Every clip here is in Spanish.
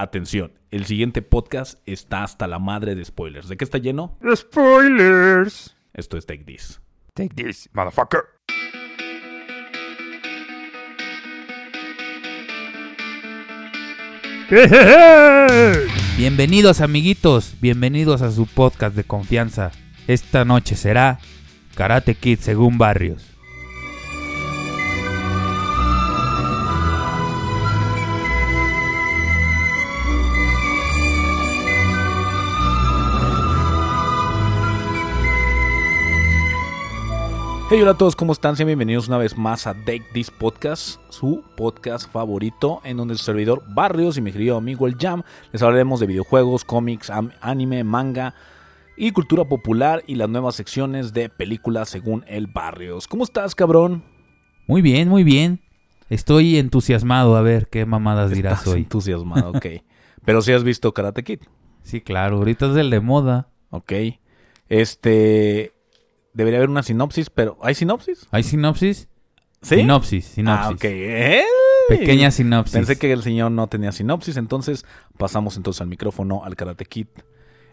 Atención, el siguiente podcast está hasta la madre de spoilers. ¿De qué está lleno? Spoilers. Esto es Take This. Take this, motherfucker. Bienvenidos amiguitos, bienvenidos a su podcast de confianza. Esta noche será Karate Kid según Barrios. Hey, hola a todos, ¿cómo están? Sean bienvenidos una vez más a Take This Podcast, su podcast favorito, en donde su servidor Barrios y mi querido amigo el Jam les hablaremos de videojuegos, cómics, anime, manga y cultura popular y las nuevas secciones de películas según el Barrios. ¿Cómo estás, cabrón? Muy bien, muy bien. Estoy entusiasmado a ver qué mamadas dirás Estás hoy. entusiasmado, ok. Pero si has visto Karate Kid, Sí, claro, ahorita es el de moda. ok. Este... Debería haber una sinopsis, pero ¿hay sinopsis? ¿Hay sinopsis? ¿Sí? Sinopsis, sinopsis. Ah, ok. Pequeña sinopsis. Pensé que el señor no tenía sinopsis, entonces pasamos entonces al micrófono al Karate Kid,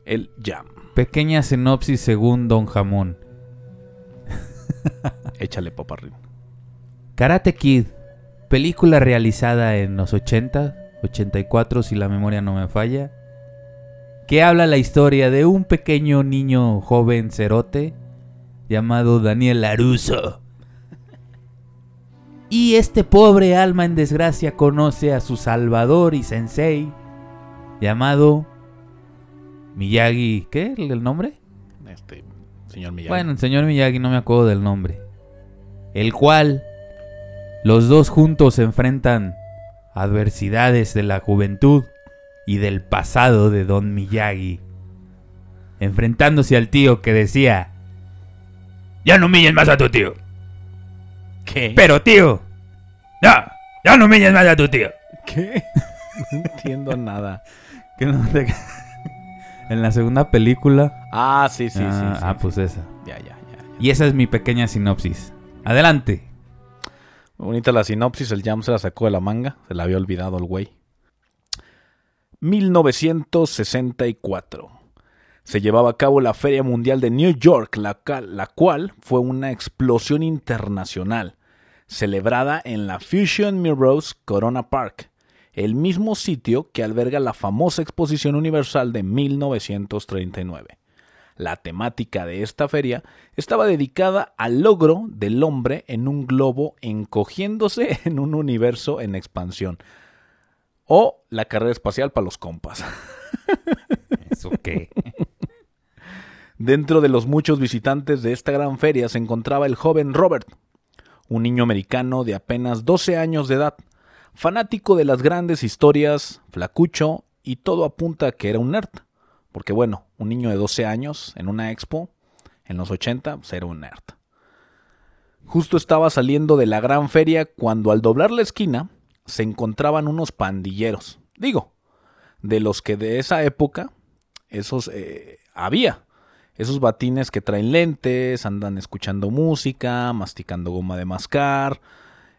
el Jam. Pequeña sinopsis según Don Jamón. Échale paparrín. Karate Kid, película realizada en los 80, 84 si la memoria no me falla, que habla la historia de un pequeño niño joven cerote llamado Daniel Laruso. Y este pobre alma en desgracia conoce a su salvador y sensei llamado Miyagi, ¿qué? ¿El nombre? Este, señor Miyagi. Bueno, el señor Miyagi no me acuerdo del nombre. El cual los dos juntos enfrentan adversidades de la juventud y del pasado de Don Miyagi. Enfrentándose al tío que decía, ya no humilles más a tu tío. ¿Qué? Pero tío, ya, ya no humilles más a tu tío. ¿Qué? No entiendo nada. Que no te- en la segunda película. Ah, sí, sí, ah, sí, sí. ah, pues esa. Ya, ya, ya. Y esa es mi pequeña sinopsis. Adelante. Bonita la sinopsis, el Jam se la sacó de la manga, se la había olvidado el güey. 1964. Se llevaba a cabo la Feria Mundial de New York, la, cual fue una explosión internacional, celebrada en la Fusion Mirrors Corona Park, el mismo sitio que alberga la famosa Exposición Universal de 1939. La temática de esta feria estaba dedicada al logro del hombre en un globo encogiéndose en un universo en expansión. O la carrera espacial para los compas. ¿Eso qué? Dentro de los muchos visitantes de esta gran feria se encontraba el joven Robert, un niño americano de apenas 12 años de edad, fanático de las grandes historias, flacucho y todo apunta a que era un nerd. Porque bueno, un niño de 12 años en una expo en los 80 pues, era un nerd. Justo estaba saliendo de la gran feria cuando al doblar la esquina se encontraban unos pandilleros. Digo, de los que de esa época esos eh, había. Esos batines que traen lentes, andan escuchando música, masticando goma de mascar,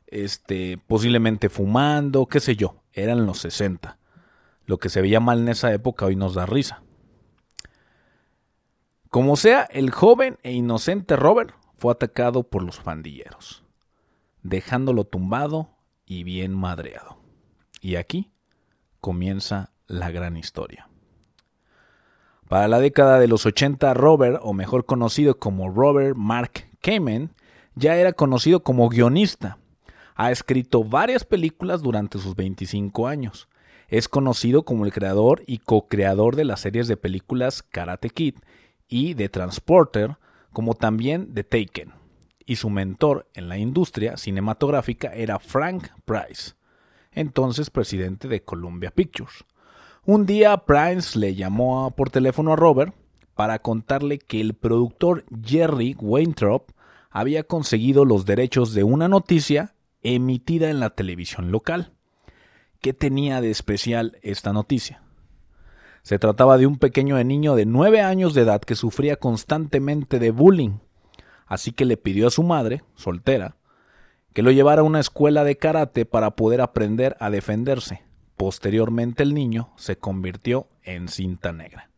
este, posiblemente fumando, qué sé yo. Eran los 60. Lo que se veía mal en esa época hoy nos da risa. Como sea, el joven e inocente Robert fue atacado por los pandilleros, dejándolo tumbado y bien madreado. Y aquí comienza la gran historia. Para la década de los 80, Robert, o mejor conocido como Robert Mark Kamen, ya era conocido como guionista. Ha escrito varias películas durante sus 25 años. Es conocido como el creador y co-creador de las series de películas Karate Kid y de Transporter, como también de Taken. Y su mentor en la industria cinematográfica era Frank Price, entonces presidente de Columbia Pictures. Un día Price le llamó por teléfono a Robert para contarle que el productor Jerry Weintraub había conseguido los derechos de una noticia emitida en la televisión local. ¿Qué tenía de especial esta noticia? Se trataba de un pequeño niño de nueve años de edad que sufría constantemente de bullying, así que le pidió a su madre, soltera, que lo llevara a una escuela de karate para poder aprender a defenderse, Posteriormente el niño se convirtió en cinta negra.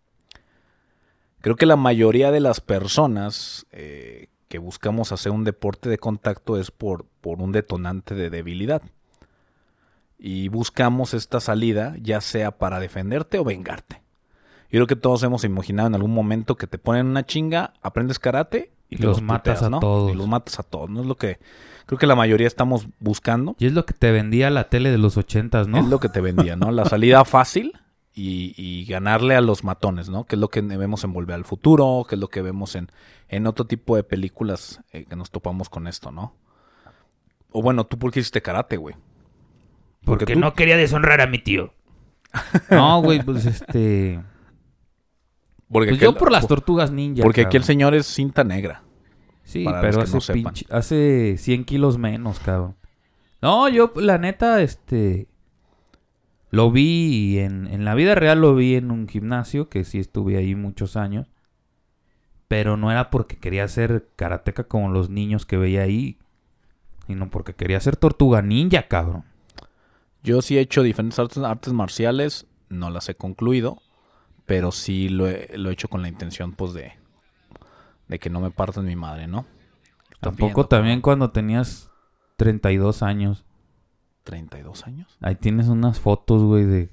Creo que la mayoría de las personas eh, que buscamos hacer un deporte de contacto es por, por un detonante de debilidad. Y buscamos esta salida ya sea para defenderte o vengarte. Yo creo que todos hemos imaginado en algún momento que te ponen una chinga, aprendes karate y los matas puteas, a ¿no? todos. Y los matas a todos. No es lo que creo que la mayoría estamos buscando. Y es lo que te vendía la tele de los ochentas, ¿no? Es lo que te vendía, ¿no? La salida fácil y, y ganarle a los matones, ¿no? Que es lo que vemos en Volver al Futuro, que es lo que vemos en, en otro tipo de películas eh, que nos topamos con esto, ¿no? O bueno, ¿tú por qué hiciste karate, güey? Porque tú- no quería deshonrar a mi tío. No, güey, pues este... Porque Pues aquel- yo por las tortugas ninja. Porque aquí el señor es cinta negra. Sí, pero hace, no pinche- hace 100 kilos menos, cabrón. No, yo, la neta, este... Lo vi en, en la vida real, lo vi en un gimnasio, que sí estuve ahí muchos años. Pero no era porque quería ser karateca como los niños que veía ahí. Sino porque quería ser tortuga ninja, cabrón. Yo sí he hecho diferentes artes, artes marciales, no las he concluido, pero sí lo he, lo he hecho con la intención, pues, de, de que no me partan mi madre, ¿no? Tampoco también cuando tenías 32 años. 32 años. Ahí tienes unas fotos, güey, de...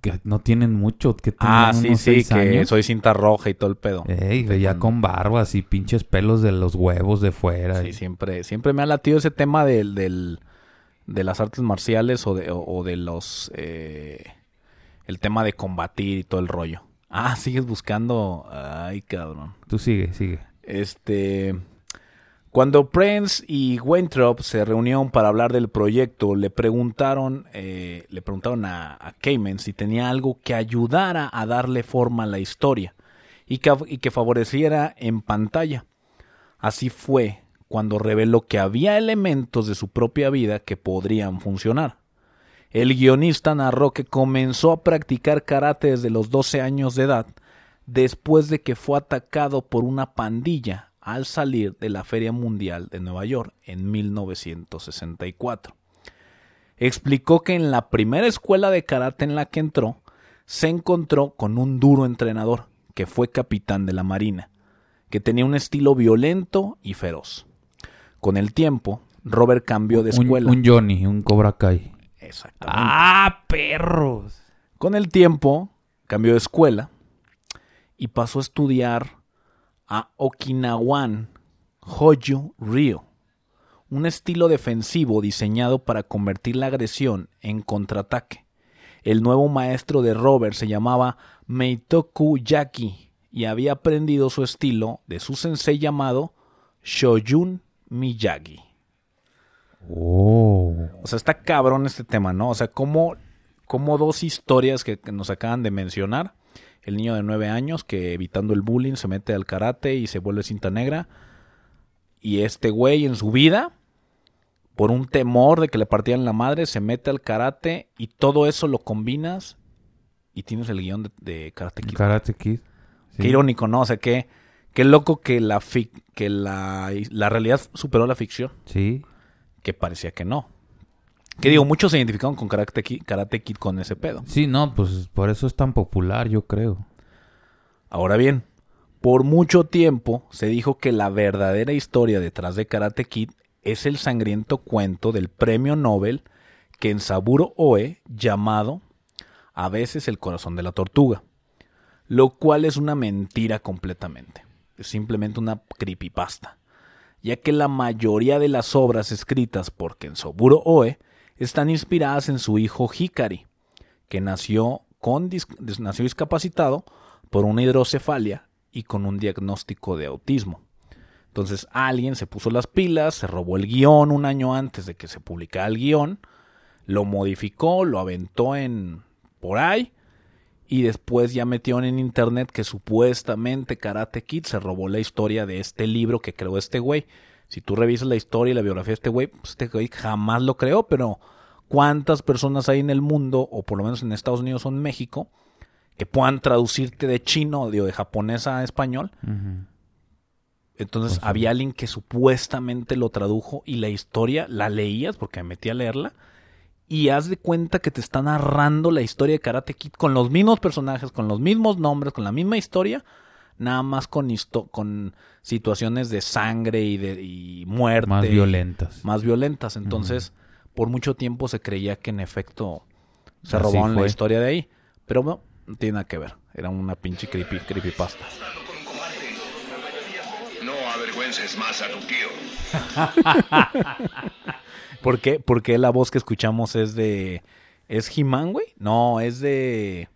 Que no tienen mucho, que Ah, tenían sí, unos sí, que años. soy cinta roja y todo el pedo. Ey, güey, ya con barbas y pinches pelos de los huevos de fuera. Sí, y- siempre, siempre me ha latido ese tema del, del- de las artes marciales o de, o, o de los... eh, el tema de combatir y todo el rollo. Ah, sigues buscando... Ay, cabrón. Tú sigue, sigue. Este... Cuando Prince y Weintraub se reunieron para hablar del proyecto, le preguntaron, eh, le preguntaron a, a Kamen si tenía algo que ayudara a darle forma a la historia y que, y que favoreciera en pantalla. Así fue cuando reveló que había elementos de su propia vida que podrían funcionar. El guionista narró que comenzó a practicar karate desde los 12 años de edad, después de que fue atacado por una pandilla al salir de la Feria Mundial de Nueva York en 1964. Explicó que en la primera escuela de karate en la que entró, se encontró con un duro entrenador, que fue capitán de la Marina, que tenía un estilo violento y feroz. Con el tiempo, Robert cambió de Un, escuela. un Johnny, un Cobra Kai. Exactamente. ¡Ah, perros! Con el tiempo, cambió de escuela y pasó a estudiar a Okinawan Hoyu Ryo, un estilo defensivo diseñado para convertir la agresión en contraataque. El nuevo maestro de Robert se llamaba Meitoku Yaki y había aprendido su estilo de su sensei llamado Shoyun Miyagi. Oh. O sea, está cabrón este tema, ¿no? O sea, como, como dos historias que, que nos acaban de mencionar. El niño de nueve años que evitando el bullying se mete al karate y se vuelve cinta negra. Y este güey en su vida, por un temor de que le partieran la madre, se mete al karate y todo eso lo combinas y tienes el guion de, de Karate Kid. Karate Kid. Sí. Qué irónico, ¿no? O sea, qué, qué loco que, la, fic- que la, la realidad superó la ficción Sí. Que parecía que no. Que digo, muchos se identificaron con Karate Kid, Karate Kid con ese pedo. Sí, no, pues por eso es tan popular, yo creo. Ahora bien, por mucho tiempo se dijo que la verdadera historia detrás de Karate Kid es el sangriento cuento del premio Nobel Kensaburo Oe llamado a veces el corazón de la tortuga, lo cual es una mentira completamente. Es simplemente una creepypasta, ya que la mayoría de las obras escritas por Kensaburo Oe están inspiradas en su hijo Hikari, que nació, con nació discapacitado por una hidrocefalia y con un diagnóstico de autismo. Entonces alguien se puso las pilas, se robó el guion un año antes de que se publicara el guion, lo modificó, lo aventó en por ahí y después ya metieron en internet que supuestamente Karate Kid se robó la historia de este libro que creó este güey. Si tú revisas la historia y la biografía de este güey, pues este güey jamás lo creó, pero ¿cuántas personas hay en el mundo, o por lo menos en Estados Unidos o en México, que puedan traducirte de chino, digo, de japonés a español? Entonces Pues había alguien que supuestamente lo tradujo y la historia la leías porque me metí a leerla y haz de cuenta que te está narrando la historia de Karate Kid con los mismos personajes, con los mismos nombres, con la misma historia, nada más con, histo- con situaciones de sangre y de y muerte. Más violentas. Más violentas. Entonces, por mucho tiempo se creía que en efecto se Así robaron la historia de ahí. Pero no, no tiene nada que ver. Era una pinche creepy, creepypasta. No avergüences más a tu tío. ¿Por qué? Porque la voz que escuchamos es de... ¿Es He-Man, güey? No, es de...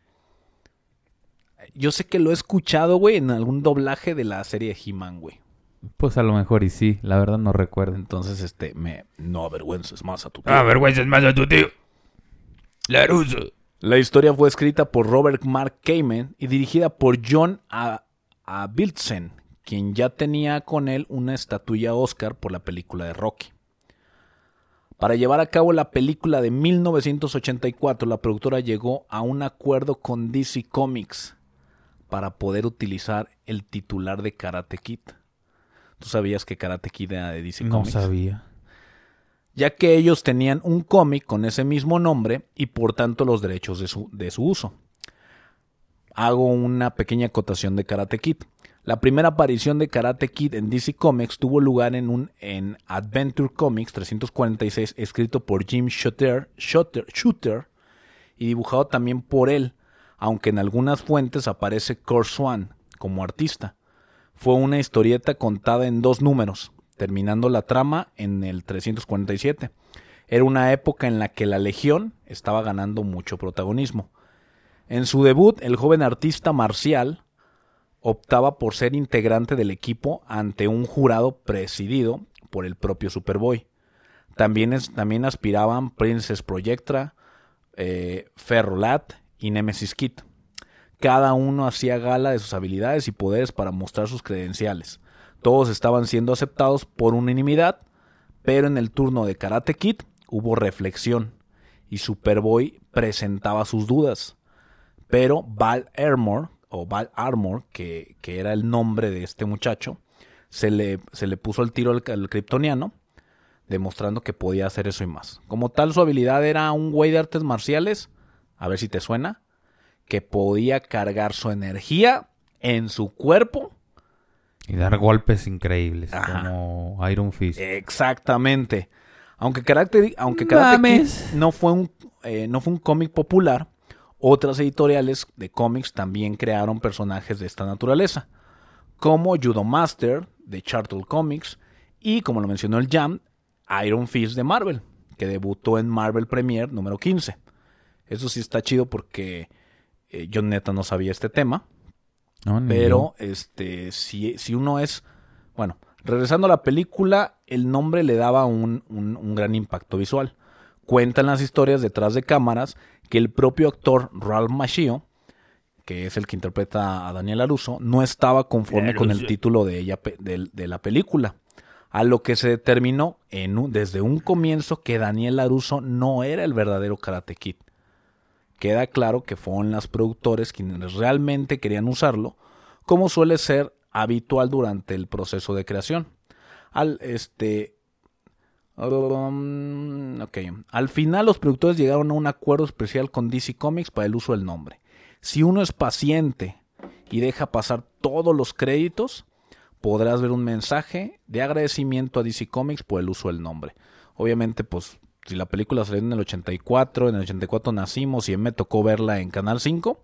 Yo sé que lo he escuchado, güey, en algún doblaje de la serie de He-Man, güey. Pues a lo mejor y sí, la verdad no recuerdo. Entonces, este, me... No avergüences más a tu tío. Ah, avergüences más a tu tío. Laruso. La historia fue escrita por Robert Mark Kamen y dirigida por John A. Avildsen, quien ya tenía con él una estatuilla Oscar por la película de Rocky. Para llevar a cabo la película de 1984, la productora llegó a un acuerdo con DC Comics para poder utilizar el titular de Karate Kid. ¿Tú sabías que Karate Kid era de DC No Comics? sabía. ya que ellos tenían un cómic con ese mismo nombre y por tanto los derechos de su, de su uso. Hago una pequeña acotación de Karate Kid. La primera aparición de Karate Kid en DC Comics tuvo lugar en un en Adventure Comics 346 escrito por Jim Shooter, y dibujado también por él, aunque en algunas fuentes aparece Kurt Swan como artista. Fue una historieta contada en dos números, terminando la trama en el 347. Era una época en la que la Legión estaba ganando mucho protagonismo. En su debut, el joven artista marcial optaba por ser integrante del equipo ante un jurado presidido por el propio Superboy. También, también aspiraban Princess Projectra, eh, Ferrolat y Nemesis Kid. Cada uno hacía gala de sus habilidades y poderes para mostrar sus credenciales. Todos estaban siendo aceptados por unanimidad, pero en el turno de Karate Kid hubo reflexión y Superboy presentaba sus dudas. Pero Val Armor, o Val Armor, que, que era el nombre de este muchacho, se le, se le puso el tiro al, al kryptoniano, demostrando que podía hacer eso y más. Como tal, su habilidad era un güey de artes marciales, a ver si te suena, que podía cargar su energía en su cuerpo. Y dar golpes increíbles, Ajá. como Iron Fist. Exactamente. Aunque Karate, aunque Karate Kid Mames. no fue un, eh, no fue un cómic popular, otras editoriales de cómics también crearon personajes de esta naturaleza, como Judo Master de Chartle Comics y, como lo mencionó el Jam, Iron Fist de Marvel, que debutó en Marvel Premiere número 15. Eso sí está chido porque eh, yo neta no sabía este tema. No, ni Pero, este, si, si uno es. Bueno, regresando a la película, el nombre le daba un, un- un gran impacto visual. Cuentan las historias detrás de cámaras que el propio actor Ralph Macchio, que es el que interpreta a Daniel Aruso, no estaba conforme con el título de, ella, de, de la película. A lo que se determinó en un- desde un comienzo que Daniel Aruso no era el verdadero Karate Kid queda claro que fueron las productores quienes realmente querían usarlo, como suele ser habitual durante el proceso de creación. Al este ok. Al final los productores llegaron a un acuerdo especial con DC Comics para el uso del nombre. Si uno es paciente y deja pasar todos los créditos, podrás ver un mensaje de agradecimiento a DC Comics por el uso del nombre. Obviamente, pues, si la película salió en el 84, en el 84 nacimos y me tocó verla en Canal 5,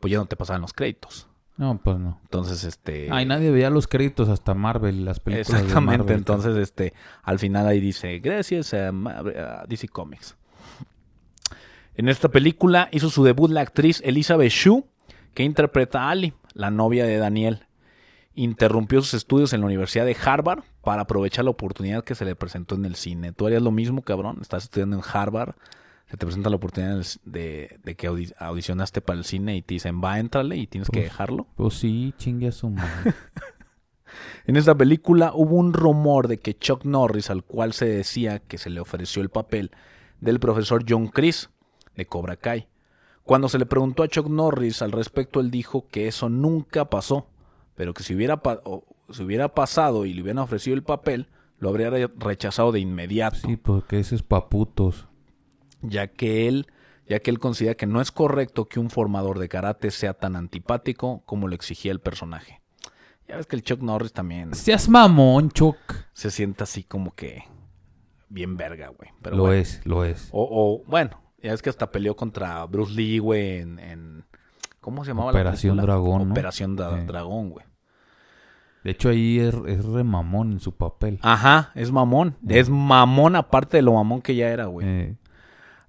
pues ya no te pasaban los créditos. No, pues no. Entonces, este... Ay, nadie veía los créditos hasta Marvel, las películas de Exactamente, Marvel. entonces este al final ahí dice, gracias a DC Comics. En esta película hizo su debut la actriz Elizabeth Shue, que interpreta a Ali, la novia de Daniel. Interrumpió sus estudios en la Universidad de Harvard para aprovechar la oportunidad que se le presentó en el cine. Tú harías lo mismo, cabrón. Estás estudiando en Harvard, se te presenta la oportunidad de, de que audi- audicionaste para el cine y te dicen, va, entrale y tienes que Pues, dejarlo. Pues sí, chingue a su madre. En esta película hubo un rumor de que Chuck Norris, al cual se decía que se le ofreció el papel del profesor John Chris de Cobra Kai. Cuando se le preguntó a Chuck Norris al respecto, él dijo que eso nunca pasó, pero que si hubiera, pa- si hubiera pasado y le hubieran ofrecido el papel, lo habría re- rechazado de inmediato. Sí, porque ese es pa' putos. Ya que él, ya que él considera que no es correcto que un formador de karate sea tan antipático como lo exigía el personaje. Ya ves que el Chuck Norris también Seas mamón, Chuck. se siente así como que bien verga, güey. Pero lo bueno. es, lo es. O, o, bueno, ya es que hasta peleó contra Bruce Lee, güey, en, en- ¿cómo se llamaba Operación la? Dragón, ¿no? Operación Dra- Sí. Dragón, güey. De hecho, ahí es, es re mamón en su papel. Ajá, es mamón. Es mamón aparte de lo mamón que ya era, güey. Eh,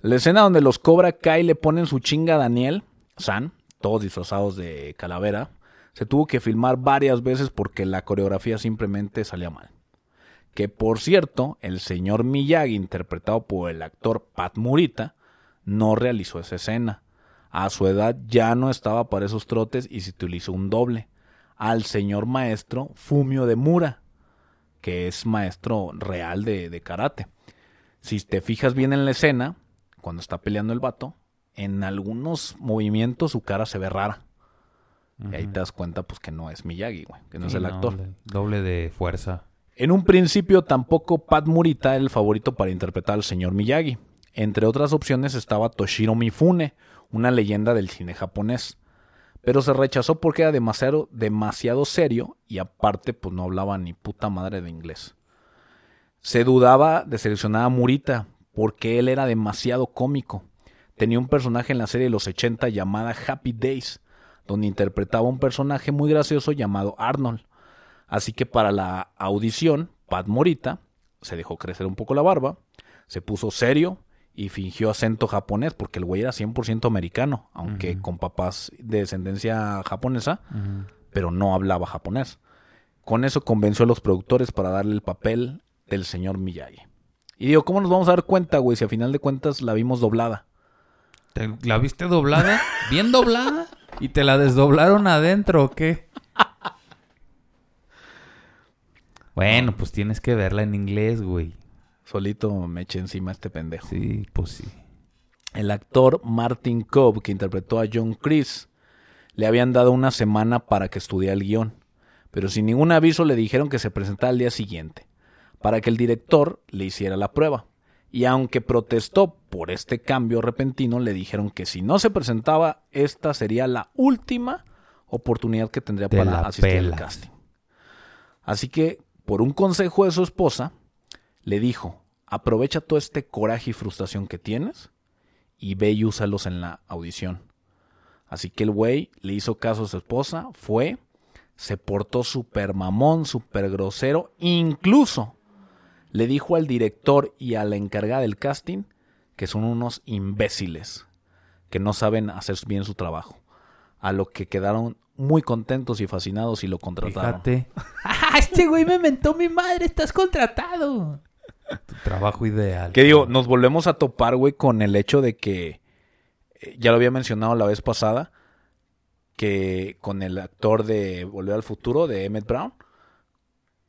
La escena donde los Cobra Kai le ponen su chinga a Daniel, San, todos disfrazados de calavera, se tuvo que filmar varias veces porque la coreografía simplemente salía mal. Que por cierto, el señor Miyagi, interpretado por el actor Pat Murita, no realizó esa escena. A su edad ya no estaba para esos trotes y se utilizó un doble. Al señor maestro Fumio de Mura, que es maestro real de, de karate. Si te fijas bien en la escena, cuando está peleando el vato, en algunos movimientos su cara se ve rara. Y ahí te das cuenta pues que no es Miyagi, güey, que no es el actor. doble- doble de fuerza. En un principio tampoco Pat Murita era el favorito para interpretar al señor Miyagi. Entre otras opciones estaba Toshiro Mifune, una leyenda del cine japonés. Pero se rechazó porque era demasiado, demasiado serio y aparte pues no hablaba ni puta madre de inglés. Se dudaba de seleccionar a Murita porque él era demasiado cómico. Tenía un personaje en la serie de los 80 llamada Happy Days, donde interpretaba un personaje muy gracioso llamado Arnold. Así que para la audición, Pat Morita se dejó crecer un poco la barba, se puso serio y fingió acento japonés, porque el güey era 100% americano, aunque con papás de descendencia japonesa, pero no hablaba japonés. Con eso convenció a los productores para darle el papel del señor Miyagi. Y digo, ¿cómo nos vamos a dar cuenta, güey, si a final de cuentas la vimos doblada? ¿Te- ¿La viste doblada? ¿Bien doblada? ¿Y te la desdoblaron adentro o qué? Bueno, pues tienes que verla en inglés, güey. Solito me eché encima a este pendejo. Sí, pues sí. el actor Martin Cobb, que interpretó a John Chris, le habían dado una semana para que estudiara el guion, pero sin ningún aviso le dijeron que se presentara al día siguiente, para que el director le hiciera la prueba. Y aunque protestó por este cambio repentino, le dijeron que si no se presentaba, esta sería la última oportunidad que tendría Te para asistir al casting. Así que, por un consejo de su esposa, le dijo, aprovecha todo este coraje y frustración que tienes y ve y úsalos en la audición. Así que el güey le hizo caso a su esposa, fue, se portó súper mamón, súper grosero, incluso le dijo al director y a la encargada del casting que son unos imbéciles, que no saben hacer bien su trabajo. A lo que quedaron muy contentos y fascinados y lo contrataron. Fíjate. ¡Ah, este güey me mentó mi madre! ¡Estás contratado! Tu trabajo ideal. Que digo, nos volvemos a topar, güey, con el hecho de que, eh, ya lo había mencionado la vez pasada, que con el actor de Volver al Futuro, de Emmett Brown,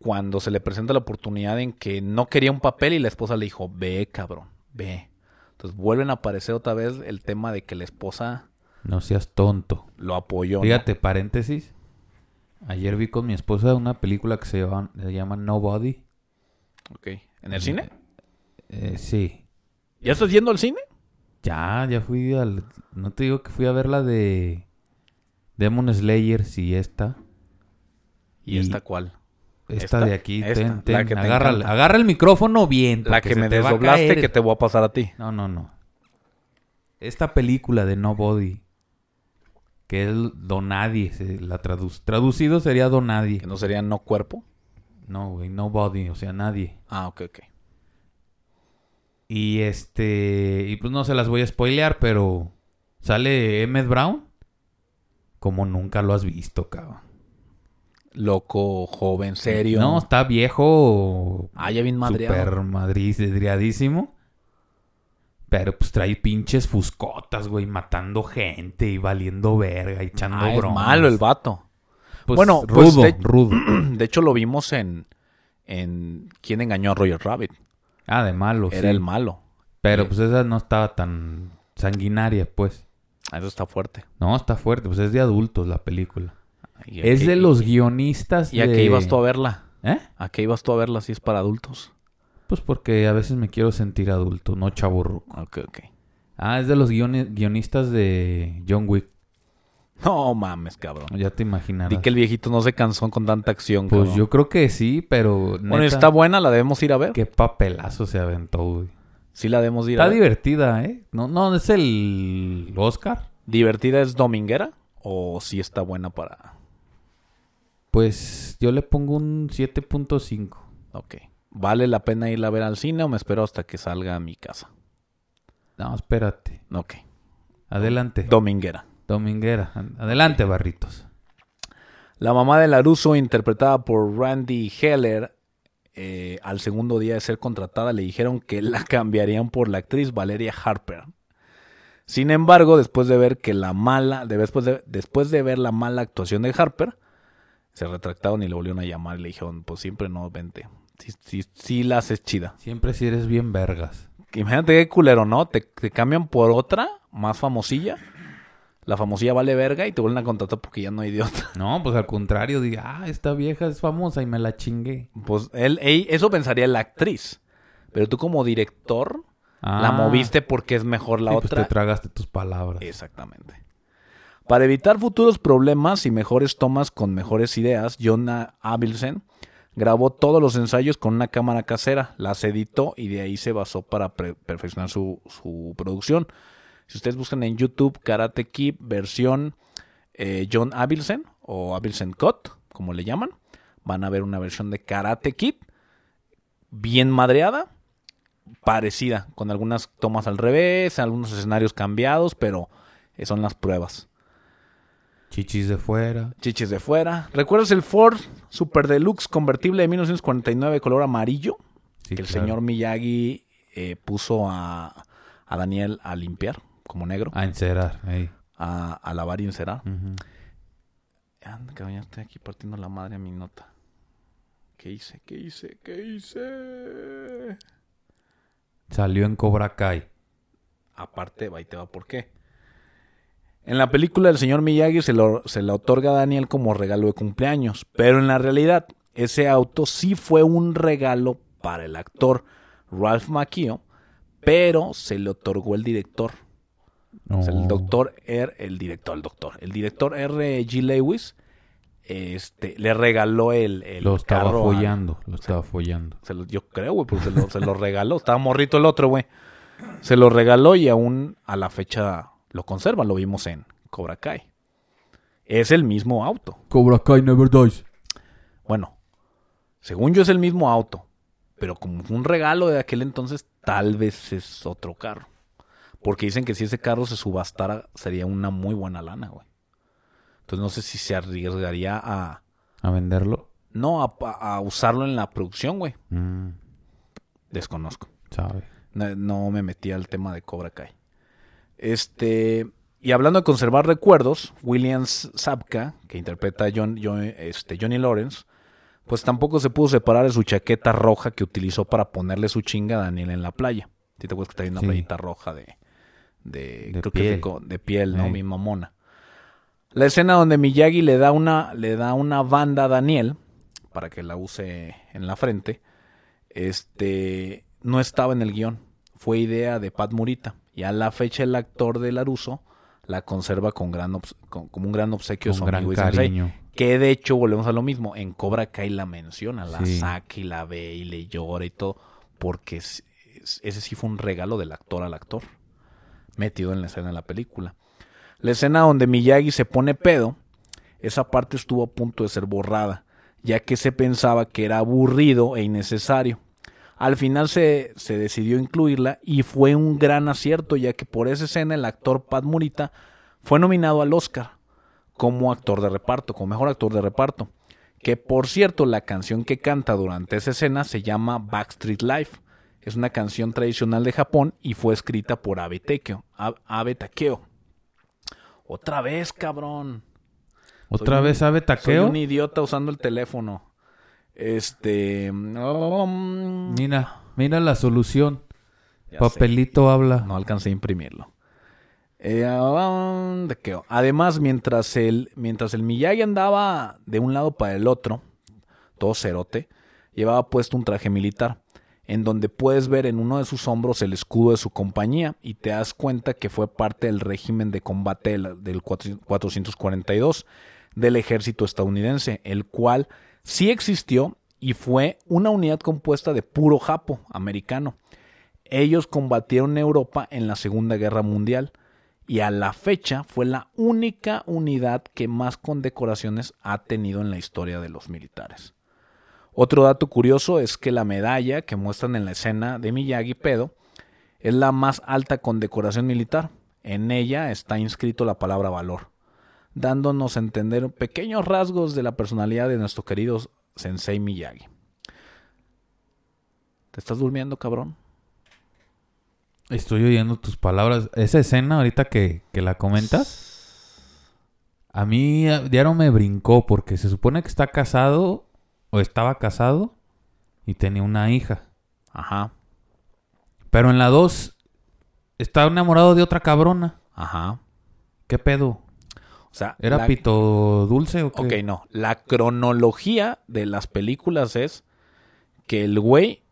cuando se le presenta la oportunidad en que no quería un papel y la esposa le dijo, ve, cabrón, ve. Entonces vuelven a aparecer otra vez el tema de que la esposa No seas tonto. lo apoyó. ¿no? Fíjate, paréntesis. Ayer vi con mi esposa una película que se llama, se llama Nobody. Ok. ¿En el cine? Eh, sí. ¿Ya estás yendo al cine? Ya, ya fui al... No te digo que fui a ver la de Demon Slayer, sí, esta. ¿Y, Y- esta cuál? Esta, Esta, de aquí, esta, ten, la ten, que te agarra, el micrófono bien. La que me desdoblaste que te voy a pasar a ti. No, no, no. Esta película de Nobody, que es Donadie, la tradu- traducido sería Donadie. Que no sería no cuerpo. No, güey, Nobody, o sea, nadie. Ah, ok, ok. Y este, y pues no se las voy a spoilear, pero sale Emmett Brown como nunca lo has visto, cabrón. Loco, joven, serio. No, está viejo, Ah, ya bien madreado. super madridriadísimo. Pero pues trae pinches fuscotas, güey, matando gente y valiendo verga y echando Ah, es bromas. malo el vato. Pues, Bueno, rudo, pues, de- rudo. De hecho, lo vimos en, en ¿Quién engañó a Roger Rabbit? Ah, de malo, Era sí. el malo. Pero pues esa no estaba tan sanguinaria, pues. Ah, Eso está fuerte. No, está fuerte, pues es de adultos la película. ¿Y a Es de los guionistas ¿Y a qué ibas tú a verla? ¿Eh? ¿A qué ibas tú a verla si es para adultos? Pues porque a veces me quiero sentir adulto, no chaburro. Ok, ok. Ah, es de los guioni- guionistas de John Wick. No mames, cabrón. Ya te imaginarás. Di que el viejito no se cansó con tanta acción, Pues cabrón. yo creo que sí, pero Bueno, está buena, la debemos ir a ver. qué papelazo se aventó, güey. Sí, la debemos ir a Está ver. divertida, ¿eh? No, no, es el Oscar. ¿Divertida es dominguera? ¿O sí está buena para...? Pues yo le pongo un 7.5. Ok. ¿Vale la pena irla a ver al cine o me espero hasta que salga a mi casa? No, espérate. Ok. Adelante. Dominguera. Dominguera. Adelante, Barritos. La mamá de Laruso, interpretada por Randy Heller, eh, al segundo día de ser contratada le dijeron que la cambiarían por la actriz Valeria Harper. Sin embargo, después de ver que la mala, de- después, de, después de ver la mala actuación de Harper, se retractaron y le volvieron a llamar y le dijeron, pues siempre no, vente. Sí, sí, sí la haces chida. Siempre si eres bien vergas. Imagínate qué culero, ¿no? Te, te cambian por otra más famosilla. La famosilla vale verga y te vuelven a contratar porque ya no hay idiota. No, pues al contrario, diga, ah, esta vieja es famosa y me la chingué. Pues él, eso pensaría la actriz. Pero tú como director la Ah, moviste porque es mejor la sí, pues otra. te tragaste tus palabras. Exactamente. Para evitar futuros problemas y mejores tomas con mejores ideas, Jonah Abelsen grabó todos los ensayos con una cámara casera, las editó y de ahí se basó para perfeccionar su, producción. Si ustedes buscan en YouTube Karate Kid versión eh, John Abelsen o Abelsen Cut, como le llaman, van a ver una versión de Karate Kid bien madreada, parecida, con algunas tomas al revés, algunos escenarios cambiados, pero son las pruebas. Chichis de fuera. Chichis de fuera. ¿Recuerdas el Ford Super Deluxe convertible de 1949 color amarillo? Sí, que el claro. señor Miyagi eh, puso a, a Daniel a limpiar como negro, A encerar. ey. a, a lavar y encerar. Anda, cabrón, ya estoy aquí partiendo la madre a mi nota. ¿Qué hice? ¿Qué hice? ¿Qué hice? Salió en Cobra Kai. Aparte, ahí te va por qué. En la película el señor Miyagi se lo, se le otorga a Daniel como regalo de cumpleaños, pero en la realidad ese auto sí fue un regalo para el actor Ralph Macchio, pero se le otorgó el director. O sea, el No. doctor R, el director, el doctor, el director R. G. Lewis, este, le regaló el, el Lo estaba carro a- follando. Lo estaba follando. se lo- yo creo, güey, porque se lo, se lo regaló. Estaba morrito el otro, güey. Se lo regaló y aún a la fecha lo conservan. Lo vimos en Cobra Kai. Es el mismo auto. Cobra Kai never dies. Bueno, según yo es el mismo auto. Pero como fue un regalo de aquel entonces, tal vez es otro carro. Porque dicen que si ese carro se subastara, sería una muy buena lana, güey. Entonces no sé si se arriesgaría a... ¿A venderlo? No, a, a usarlo en la producción, güey. Mm, Desconozco. sabe. No, no me metí al tema de Cobra Kai. Este. Y hablando de conservar recuerdos, Williams Zabka, que interpreta a John, John- este, Johnny Lawrence, pues tampoco se pudo separar de su chaqueta roja que utilizó para ponerle su chinga a Daniel en la playa. ¿Sí te acuerdas que traía una Sí. playita roja de, de, De creo que piel. co- de piel, ¿no? Mi mamona. La escena donde Miyagi le da una, le da una banda a Daniel para que la use en la frente, este, no estaba en el guion. Fue idea de Pat Murita. Y a la fecha el actor de Laruso la conserva con gran con- como un gran obsequio Con su gran amigo y sensei. cariño. Que de hecho, volvemos a lo mismo, en Cobra Kai la menciona, la Sí. saca y la ve y le llora y todo, porque es- es- ese sí fue un regalo del actor al actor, metido en la escena de la película. La escena donde Miyagi se pone pedo, esa parte estuvo a punto de ser borrada, ya que se pensaba que era aburrido e innecesario. Al final se, se decidió incluirla y fue un gran acierto, ya que por esa escena el actor Pat Morita fue nominado al Oscar como actor de reparto, como mejor actor de reparto. Que por cierto, la canción que canta durante esa escena se llama Backstreet Life. Es una canción tradicional de Japón y fue escrita por Abe Takeo. Ab- Abe Takeo. Otra vez, cabrón. ¿Otra Soy vez un- sabe Soy un idiota usando el teléfono. Este. um, Mira, mira la solución. sé. Papelito habla. No alcancé a imprimirlo. Eh, um, de qué? Además, mientras el, mientras el Miyagi andaba de un lado para el otro, todo cerote, llevaba puesto un traje militar. en donde puedes ver en uno de sus hombros el escudo de su compañía y te das cuenta que fue parte del régimen de combate del del 442 del ejército estadounidense, el cual sí existió y fue una unidad compuesta de puro japo americano. Ellos combatieron Europa en la Segunda Guerra Mundial y a la fecha fue la única unidad que más condecoraciones ha tenido en la historia de los militares. Otro dato curioso es que la medalla que muestran en la escena de Miyagi Pedo es la más alta condecoración militar. En ella está inscrito la palabra valor, dándonos a entender pequeños rasgos de la personalidad de nuestro querido Sensei Miyagi. ¿Te estás durmiendo, cabrón? Estoy oyendo tus palabras. Esa escena ahorita que, que la comentas, a mí a- diario me brincó porque se supone que está casado o estaba casado y tenía una hija. Ajá, Pero en la 2 está enamorado de otra cabrona. ajá. ¿Qué pedo? O sea, ¿Era la- pito dulce o qué? Ok, no. La cronología de las películas es que el güey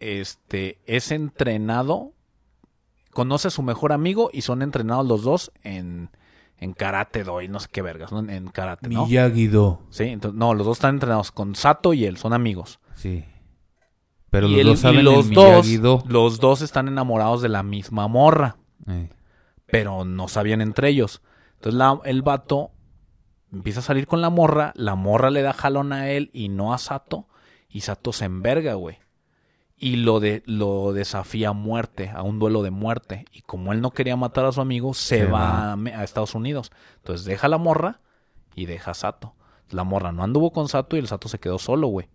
este, es entrenado, conoce a su mejor amigo y son entrenados los dos en, en karate do y no sé qué vergas, ¿no? En, karate, ¿no? Miyagi-Do. Sí, entonces, no, los dos están entrenados con Sato y él, son amigos. Sí. Pero y los él- dos y saben los el dos, los dos están enamorados de la misma morra. Eh. pero no sabían entre ellos. Entonces la- el vato empieza a salir con la morra, la morra le da jalón a él y no a Sato, y Sato se enverga, güey. Y lo, de, lo desafía a muerte, a un duelo de muerte. Y como él no quería matar a su amigo, se, Se va, va. A, Me- a Estados Unidos. Entonces deja a la morra y deja a Sato. La morra no anduvo con Sato y el Sato se quedó solo, güey.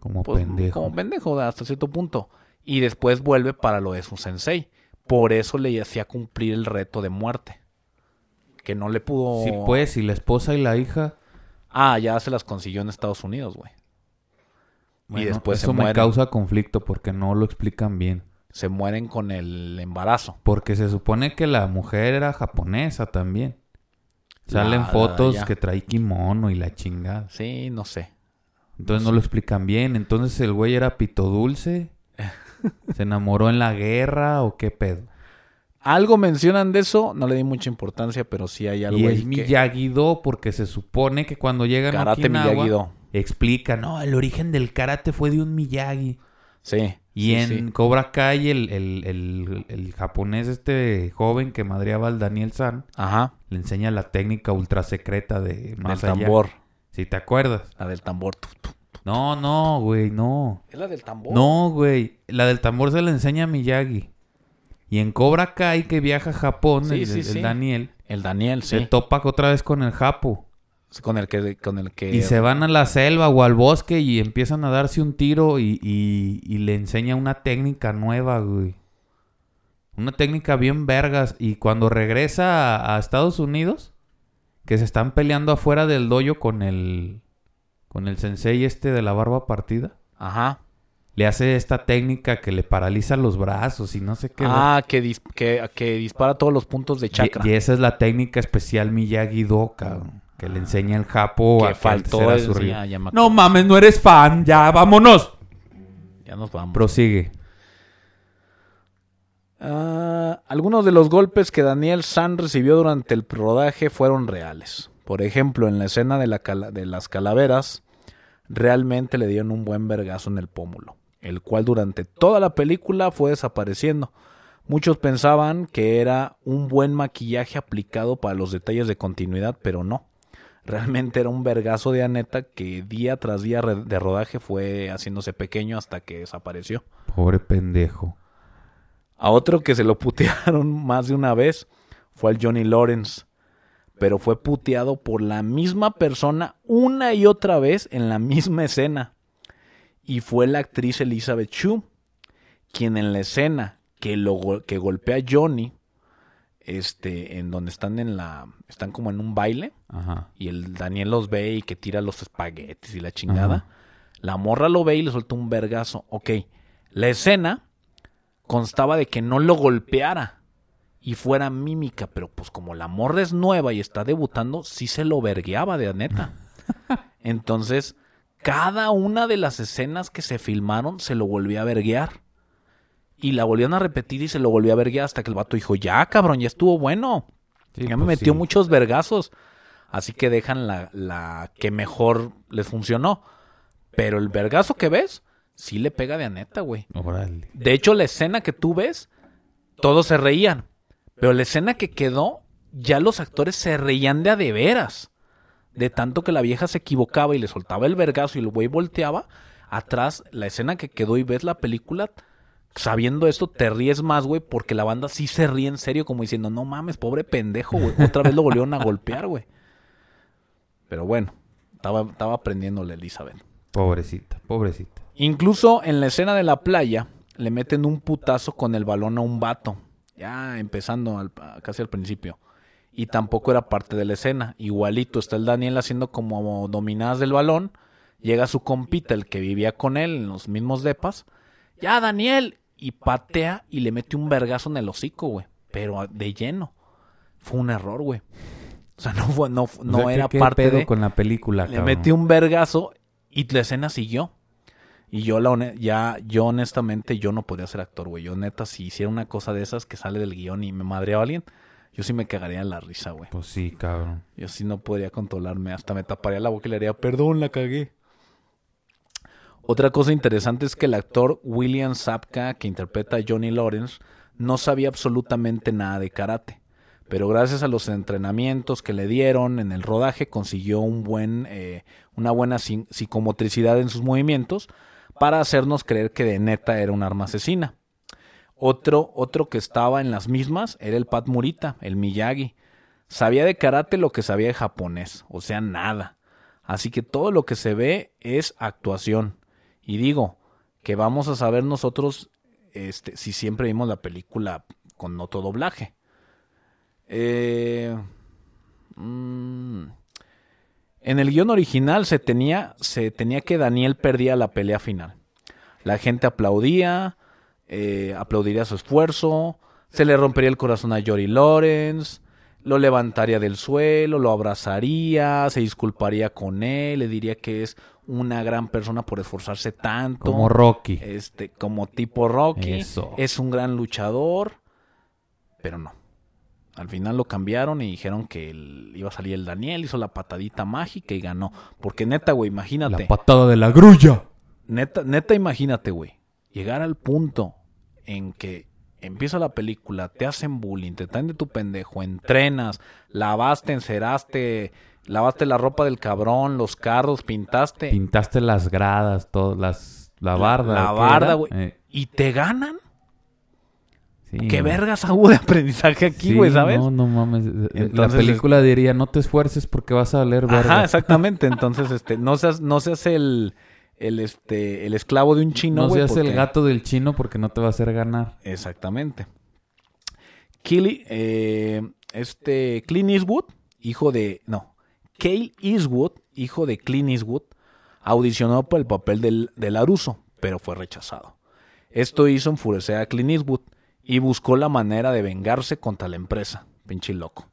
Como Pues, pendejo. Como pendejo hasta cierto punto. Y después vuelve para lo de su sensei. Por eso le hacía cumplir el reto de muerte. Que no le pudo. Sí, pues, y la esposa y la hija. Ah, ya se las consiguió en Estados Unidos, güey. Bueno, y después se eso me causa conflicto porque no lo explican bien. Se mueren con el embarazo. Porque se supone que la mujer era japonesa también. Salen La- fotos que trae kimono y la chingada. Sí, no sé. Entonces no lo explican bien. Entonces el güey era pito dulce. ¿Se enamoró en la guerra o qué pedo? Algo mencionan de eso, no le di mucha importancia, pero sí hay algo Y ahí es que- Miyagi-Do porque se supone que cuando llegan a Karate Okinawa Miyagi-Do. explica, no, el origen del karate fue de un Miyagi. Sí. Y sí, en sí. Cobra Kai el, el, el- el japonés este joven que madreaba al Daniel San Ajá. le enseña la técnica ultra secreta de más del allá. tambor. Si te acuerdas. La del tambor. No, no, güey, no. ¿Es la del tambor? No, güey. La del tambor se la enseña a Miyagi. Y en Cobra Kai que viaja a Japón, Sí, el, sí, el sí. Daniel, El Daniel, se topa otra vez con el Japo. Con el que, con el que Y se van a la selva o al bosque y empiezan a darse un tiro y, y- y le enseña una técnica nueva, güey. Una técnica bien vergas. Y cuando regresa a, a Estados Unidos, que se están peleando afuera del dojo con el, con el sensei este de la barba partida, Ajá. Le hace esta técnica que le paraliza los brazos y no sé qué. Ah, que, dis- que, que dispara todos los puntos de chakra. Y, esa es la técnica especial Miyagi-Do, cabrón. Que le enseña el Japo a que faltó a su ya, ya me No mames, no eres fan, ya, vámonos. Ya nos vamos. Prosigue. Ah, algunos de los golpes que Daniel San recibió durante el rodaje fueron reales. Por ejemplo, en la escena de, la cala- de las calaveras, realmente le dieron un buen vergazo en el pómulo, el cual durante toda la película fue desapareciendo. Muchos pensaban que era un buen maquillaje aplicado para los detalles de continuidad, pero no. Realmente era un vergazo de Aneta que día tras día de rodaje fue haciéndose pequeño hasta que desapareció. Pobre pendejo. A otro que se lo putearon más de una vez fue al Johnny Lawrence, pero fue puteado por la misma persona una y otra vez en la misma escena. Y fue la actriz Elizabeth Shue, quien en la escena que, lo, que golpea a Johnny, este, en donde están en la, están como en un baile, Ajá. y el Daniel los ve y que tira los espaguetis y la chingada. Ajá. La morra lo ve y le suelta un vergazo. Ok, la escena constaba de que no lo golpeara y fuera mímica, pero pues como la morra es nueva y está debutando, sí se lo vergueaba de neta. Entonces, cada una de las escenas que se filmaron se lo volvió a verguear. Y la volvieron a repetir y se lo volvió a verguear hasta que el vato dijo, ya cabrón, ya estuvo bueno. Sí, ya me pues metió sí. muchos vergazos. Así que dejan la, la que mejor les funcionó. Pero el vergazo que ves, sí le pega de a neta, güey. De hecho, la escena que tú ves, todos se reían. Pero la escena que quedó, ya los actores se reían de a de veras. De tanto que la vieja se equivocaba y le soltaba el vergazo y el güey volteaba. Atrás, la escena que quedó y ves la película, sabiendo esto, te ríes más, güey, porque la banda sí se ríe en serio, como diciendo, no mames, pobre pendejo, güey. Otra vez lo volvieron a golpear, güey. Pero bueno, estaba, estaba aprendiéndole Elizabeth. Pobrecita, pobrecita. Incluso en la escena de la playa le meten un putazo con el balón a un vato. Ya empezando al- casi al principio. Y tampoco era parte de la escena. Igualito está el Daniel haciendo como dominadas del balón. Llega su compita, el que vivía con él en los mismos depas. Ya, Daniel. Y patea y le mete un vergazo en el hocico, güey. Pero de lleno. Fue un error, güey. O sea, no, fue, no, O sea, no ¿qué- era qué parte pedo de... con la película, Le cabrón? metí un vergazo y la escena siguió. Y yo, la ya, yo honestamente, yo no podría ser actor, güey. Yo neta, si hiciera una cosa de esas que sale del guion y me madreaba a alguien, yo sí me cagaría en la risa, güey. Pues sí, cabrón. Yo sí no podría controlarme. Hasta me taparía la boca y le haría, perdón, la cagué. Otra cosa interesante es que el actor William Sapka, que interpreta a Johnny Lawrence, no sabía absolutamente nada de karate. Pero gracias a los entrenamientos que le dieron en el rodaje, consiguió un buen, eh, una buena psi- psicomotricidad en sus movimientos para hacernos creer que de neta era un arma asesina. Otro, otro que estaba en las mismas era el Pat Murita, el Miyagi. Sabía de karate lo que sabía de japonés, o sea, nada. Así que todo lo que se ve es actuación. Y digo que vamos a saber nosotros este, si siempre vimos la película con otro doblaje. Eh, mm, en el guion original se tenía, se tenía que Daniel perdía la pelea final. La gente aplaudía, eh, aplaudiría su esfuerzo, se le rompería el corazón a Jory Lawrence, lo levantaría del suelo, lo abrazaría, se disculparía con él, le diría que es una gran persona por esforzarse tanto. Como Rocky. Este, como tipo Rocky. Eso. Es un gran luchador. Pero no. Al final lo cambiaron y dijeron que el- iba a salir el Daniel, hizo la patadita mágica y ganó. Porque neta, güey, imagínate. La patada de la grulla. Neta, neta, imagínate, güey. Llegar al punto en que empieza la película, te hacen bullying, te traen de tu pendejo, entrenas, lavaste, enceraste, lavaste la ropa del cabrón, los carros, pintaste. Pintaste las gradas, todo, las, la barda. la ¿o qué barda, güey. Eh, ¿Y te ganan? sí, ¿Qué vergas hubo de aprendizaje aquí, Sí, güey, sabes? No, no mames. la Entonces, película diría, no te esfuerces porque vas a valer verga. Ajá, exactamente. Entonces, este, no seas, no seas el, el, este, el esclavo de un chino, no güey. seas el gato del chino porque no te va a hacer ganar. Exactamente. Killy, eh, este, Clint Eastwood, hijo de, no, Cale Eastwood, hijo de Clint Eastwood, audicionó por el papel del, del Aruso, pero fue rechazado. Esto hizo enfurecer a Clint Eastwood y buscó la manera de vengarse contra la empresa, pinche loco.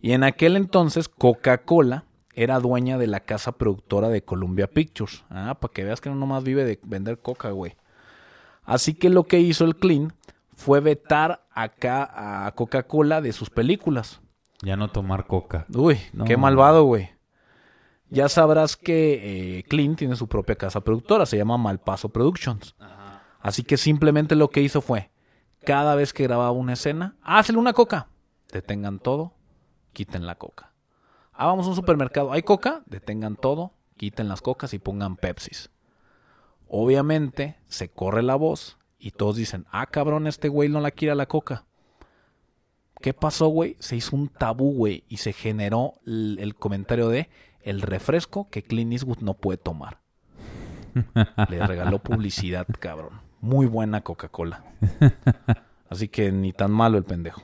Y en aquel entonces Coca-Cola era dueña de la casa productora de Columbia Pictures. Ah, para que veas que no nomás vive de vender coca, güey. Así que lo que hizo el Clean fue vetar acá a Coca-Cola de sus películas. Ya no tomar coca. Uy, No. qué malvado, güey. Ya sabrás que eh, Clint tiene su propia casa productora, se llama Malpaso Productions. Así que simplemente lo que hizo fue, cada vez que grababa una escena, hazle una coca. Detengan todo, quiten la coca. Ah, vamos a un supermercado, ¿hay coca? Detengan todo, quiten las cocas y pongan Pepsis. Obviamente se corre la voz y todos dicen, ah, cabrón, este güey no la quiere la coca. ¿Qué pasó, güey? Se hizo un tabú, güey, y se generó el, el comentario de el refresco que Clint Eastwood no puede tomar. Le regaló publicidad, cabrón. Muy buena Coca-Cola. Así que ni tan malo el pendejo.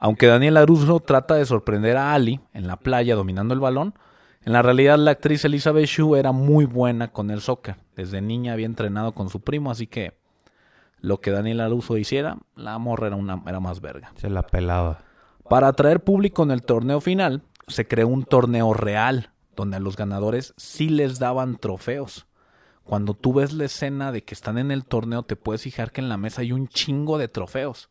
Aunque Daniel Aruso trata de sorprender a Ali en la playa dominando el balón, en la realidad la actriz Elizabeth Shue era muy buena con el soccer. Desde niña había entrenado con su primo, así que lo que Daniel Aruso hiciera, la morra era, una, era más verga. Se la pelaba. Para atraer público en el torneo final, se creó un torneo real, donde a los ganadores sí les daban trofeos. Cuando tú ves la escena de que están en el torneo, te puedes fijar que en la mesa hay un chingo de trofeos.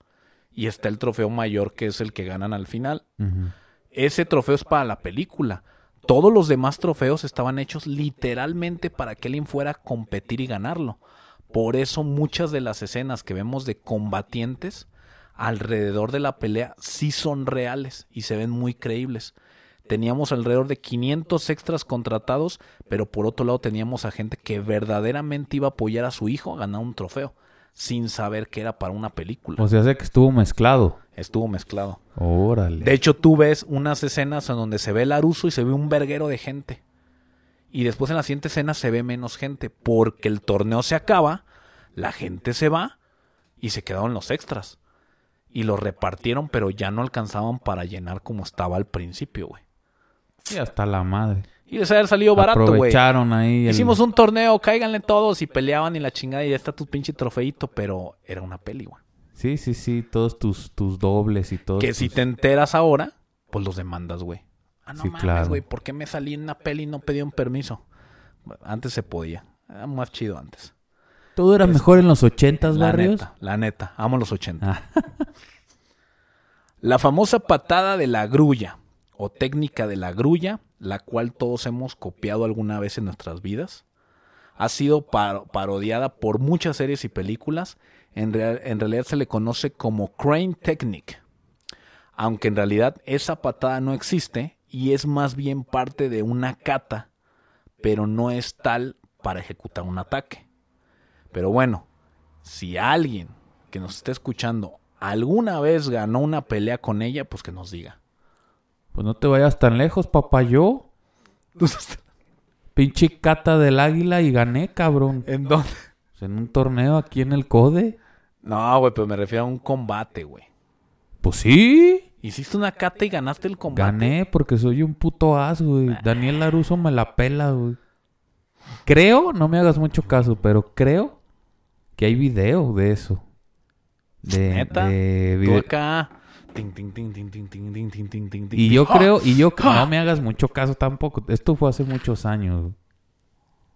Y está el trofeo mayor, que es el que ganan al final. Ese trofeo es para la película. Todos los demás trofeos estaban hechos literalmente para que alguien fuera a competir y ganarlo. Por eso muchas de las escenas que vemos de combatientes alrededor de la pelea sí son reales y se ven muy creíbles. Teníamos alrededor de 500 extras contratados, pero por otro lado teníamos a gente que verdaderamente iba a apoyar a su hijo a ganar un trofeo, sin saber que era para una película. O sea, sé que estuvo mezclado. Estuvo mezclado. Órale. De hecho, tú ves unas escenas en donde se ve el Aruso y se ve un verguero de gente. Y después en la siguiente escena se ve menos gente. Porque el torneo se acaba, la gente se va y se quedaron los extras. Y los repartieron, pero ya no alcanzaban para llenar como estaba al principio, güey. Sí, hasta la madre. Y les había salido barato, güey. Aprovecharon ahí. el- Hicimos un torneo, cáiganle todos y peleaban y la chingada y ya está tu pinche trofeito, pero era una peli, güey. Sí, sí, sí. Todos tus, tus dobles y todo. Que si te enteras ahora, pues los demandas, güey. Ah, no Sí, mames, claro. güey, ¿por qué me salí en una peli y no pedí un permiso? Antes se podía. Era más chido antes. Todo era mejor en los ochentas, La barrios. neta, la neta. Amo los 80. Ah. La famosa patada de la grulla o técnica de la grulla, la cual todos hemos copiado alguna vez en nuestras vidas, ha sido par- parodiada por muchas series y películas. En, real- en realidad se le conoce como Crane Technique, aunque en realidad esa patada no existe y es más bien parte de una kata, pero no es tal para ejecutar un ataque. Pero bueno, si alguien que nos esté escuchando alguna vez ganó una pelea con ella, pues que nos diga. Pues no te vayas tan lejos, papá. Yo, pinche cata del águila y gané, cabrón. ¿En dónde? Pues en un torneo aquí en el CODE. No, güey, pero me refiero a un combate, güey. Pues sí. Hiciste una cata y ganaste el combate. Gané porque soy un puto as, güey. Daniel Laruso me la pela, güey. Creo, no me hagas mucho caso, pero creo que hay video de eso. De, ¿Neta? de Tú video- acá. Y yo creo, y yo no me hagas mucho caso tampoco. Esto fue hace muchos años.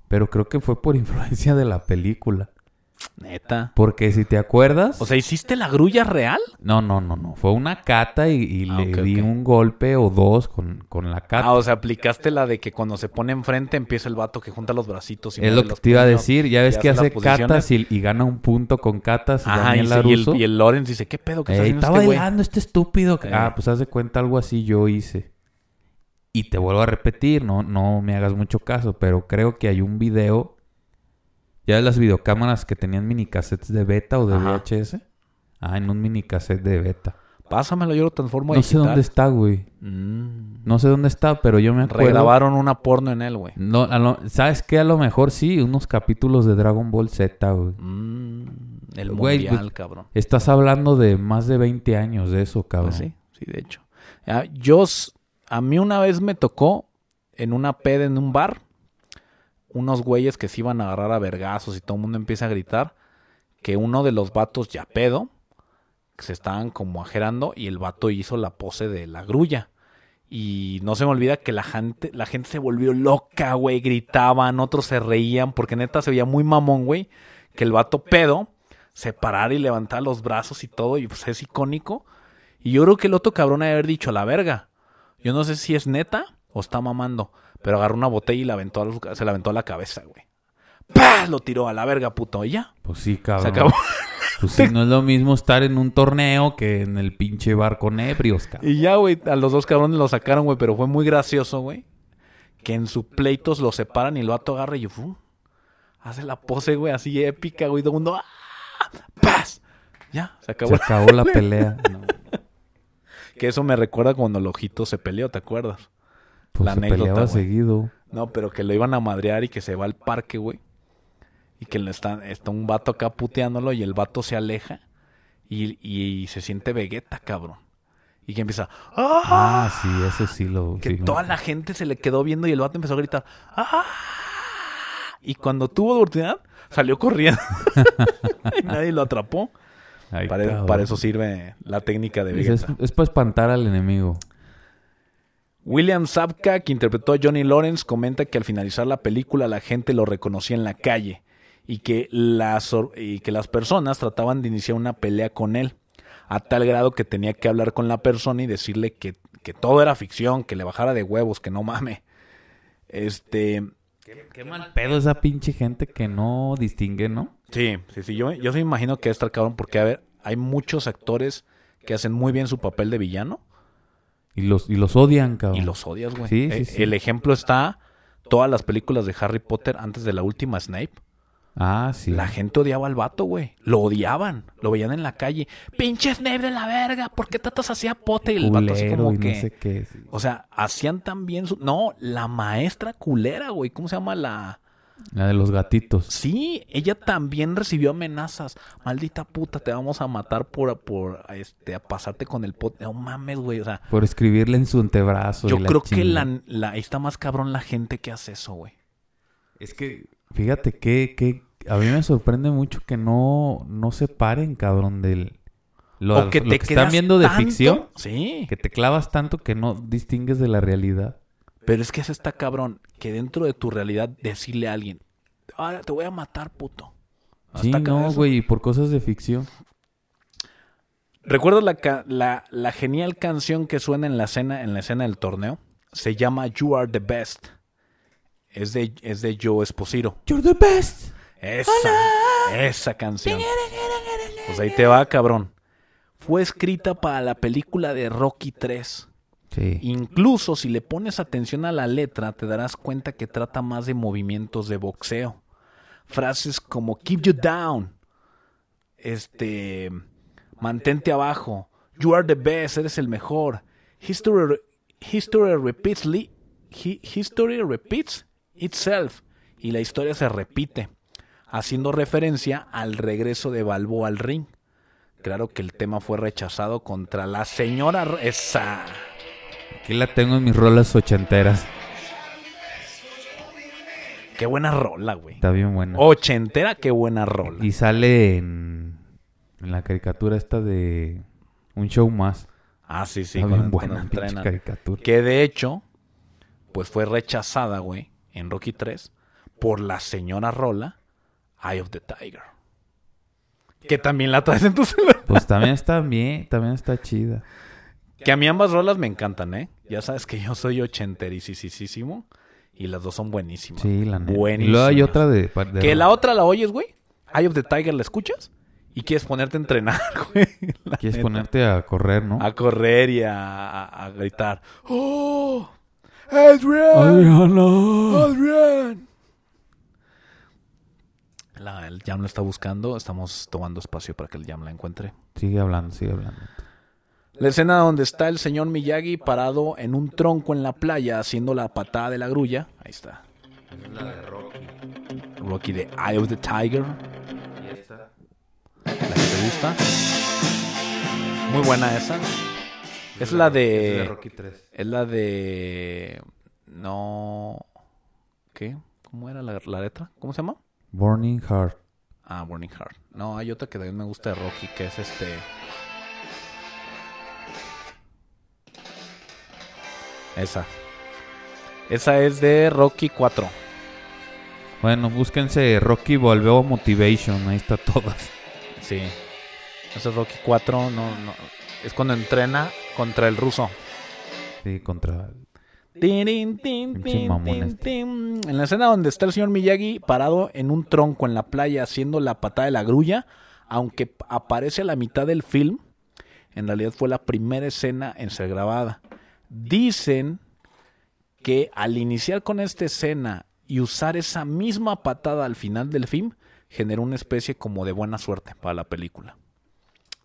Pero creo que fue por influencia de la película. Neta. Porque si te acuerdas. O sea, ¿hiciste la grulla real? no, no, no, no. Fue una cata y, y Ah, le di un golpe o dos con, con la cata. Ah, o sea, aplicaste la de que cuando se pone enfrente empieza el vato que junta los bracitos y es lo que te iba a decir. Ya ves que hace catas y, y gana un punto con catas. Ajá, y, y el, y el Lorenz dice, ¿qué pedo que está haciendo está este güey? bailando este estúpido. Eh. Ah, pues haz de cuenta algo así yo hice. Y te vuelvo a repetir, no, no me hagas mucho caso, pero creo que hay un video. Ya ves las videocámaras que tenían mini cassettes de beta o de Ajá. VHS. Ah, en un mini cassette de beta. Pásamelo, yo lo transformo a No sé dónde está, güey. Mm. No sé dónde está, pero yo me acuerdo. Regrabaron una porno en él, güey. No, a lo- ¿Sabes qué? A lo mejor sí, unos capítulos de Dragon Ball Z, güey. Mm, el Güey, mundial, pues, cabrón. Estás hablando de más de 20 años de eso, cabrón. Pues sí, sí, de hecho. Ah, yo, a mí una vez me tocó en una peda en un bar, unos güeyes que se iban a agarrar a vergazos y todo el mundo empieza a gritar, que uno de los vatos ya pedo, que se estaban como ajerando y el vato hizo la pose de la grulla. Y no se me olvida que la gente, la gente se volvió loca, güey, gritaban, otros se reían, porque neta se veía muy mamón, güey, que el vato pedo se parara y levantara los brazos y todo, y pues es icónico. Y yo creo que el otro cabrón ha de haber dicho, la verga. Yo no sé si es neta o está mamando, pero agarró una botella y la aventó a se la aventó a la cabeza, güey. ¡Pah! Lo tiró a la verga, puto, y ya. Pues sí, Se cabrón. acabó. Pues sí, no es lo mismo estar en un torneo que en el pinche bar con ebrios, cabrón. Y ya, güey, a los dos cabrones lo sacaron, güey, pero fue muy gracioso, güey. Que en sus pleitos lo separan y el vato agarra y ¡fum! hace la pose, güey, así épica, güey, todo el mundo ¡ah! ¡Paz! Ya, se acabó. Se acabó la pelea. No, Que eso me recuerda cuando el ojito se peleó, ¿te acuerdas? Pues La se anécdota, peleaba güey. seguido. No, pero que lo iban a madrear y que se va al parque, güey. Y que le está, está un vato acá puteándolo y el vato se aleja y, y se siente Vegeta, cabrón. Y que empieza, ¡ah! Ah, sí, eso sí lo... que sí me- toda la gente se le quedó viendo y el vato empezó a gritar, ¡ah! Y cuando tuvo oportunidad, salió corriendo. y nadie lo atrapó. Ay, Para, para eso sirve la técnica de Es, Vegeta. es para espantar al enemigo. William Zabka, que interpretó a Johnny Lawrence, comenta que al finalizar la película la gente lo reconocía en la calle y que las, or- y que las personas trataban de iniciar una pelea con él, a tal grado que tenía que hablar con la persona y decirle que, que todo era ficción, que le bajara de huevos, que no mame. Este, Qué mal pedo esa pinche gente que no distingue, ¿no? Sí, sí, sí. Yo, yo me imagino que está cabrón porque, a ver, hay muchos actores que hacen muy bien su papel de villano Y los, y los odian, cabrón. y los odias, güey. Sí, sí, Eh, sí. El ejemplo está todas las películas de Harry Potter antes de la última Snape. Ah, sí. La gente odiaba al vato, güey. Lo odiaban. Lo veían en la calle. Pinche Snape de la verga. ¿Por qué tratas así a Potter? Y el vato así Culero como y que... no sé qué. sí. O sea, hacían también su... No, la maestra culera, güey. ¿Cómo se llama la...? La de los gatitos. Sí, ella también recibió amenazas. Maldita puta, te vamos a matar por, por este, a pasarte con el pot. No mames, güey. O sea, Por escribirle en su antebrazo. yo la creo que la, está más cabrón la gente que hace eso, güey. Es que, fíjate que, que a mí me sorprende mucho que no, no se paren, cabrón, del... Lo, o que lo te que están viendo de tanto- ficción, Sí. que te clavas tanto que no distingues de la realidad. Pero es que eso está cabrón. Que dentro de tu realidad decirle a alguien, ahora te voy a matar, puto. Sí, no, güey, por cosas de ficción. ¿Recuerdas la, la, la genial canción que suena en la escena, en la escena del torneo? Se llama You Are the Best. Es de, es de Joe Esposito. You're the best. Esa, esa canción. Pues ahí te va, cabrón. Fue escrita para la película de Rocky 3. Incluso si le pones atención a la letra, te darás cuenta que trata más de movimientos de boxeo. Frases como keep you down, este, mantente abajo, you are the best, eres el mejor. History, history repeats, history repeats itself y la historia se repite, haciendo referencia al regreso de Balboa al ring. Claro que el tema fue rechazado contra la señora esa. Aquí la tengo en mis rolas ochenteras. Qué buena rola, güey. Está bien buena. Ochentera, qué buena rola. Y sale en, en la caricatura esta de un show más. Ah, sí, sí, Está bien buena pinche caricatura. Que de hecho, pues fue rechazada, güey, en Rocky 3 por la señora Rola, Eye of the Tiger. Que también la traes en tu celular. Pues también está bien, también está chida. Que a mí ambas rolas me encantan, ¿eh? Ya sabes que yo soy ochenterisísimo y las dos son buenísimas. Sí, la neta. Y luego hay otra de... de- Que la otra la oyes, güey. Eye of the Tiger la escuchas y quieres ponerte a entrenar, güey. La Quieres neta. ponerte a correr, ¿no? a correr y a, a- a gritar. ¡Oh! ¡Adrian! ¡Adrian! La- el Jam lo está buscando. Estamos tomando espacio para que el Jam la encuentre. Sigue hablando, sigue hablando. La escena donde está el señor Miyagi parado en un tronco en la playa haciendo la patada de la grulla. Ahí está. Rocky de Eye of the Tiger. La que te gusta. Muy buena esa. Es la de. Rocky 3. Es la de. No. ¿Qué? ¿Cómo era la, la letra? ¿Cómo se llama? Burning Heart. Ah, Burning Heart. No, hay otra que también me gusta de Rocky, que es este. Esa. Esa es de Rocky 4. Bueno, búsquense Rocky Volveo Motivation. Ahí está todas. Sí. Esa es Rocky 4. No, no. Es cuando entrena contra el ruso. Sí, contra... Tin, este. tin. En la escena donde está el señor Miyagi parado en un tronco en la playa haciendo la patada de la grulla, aunque aparece a la mitad del film, en realidad fue la primera escena en ser grabada. Dicen que al iniciar con esta escena y usar esa misma patada al final del film, generó una especie como de buena suerte para la película.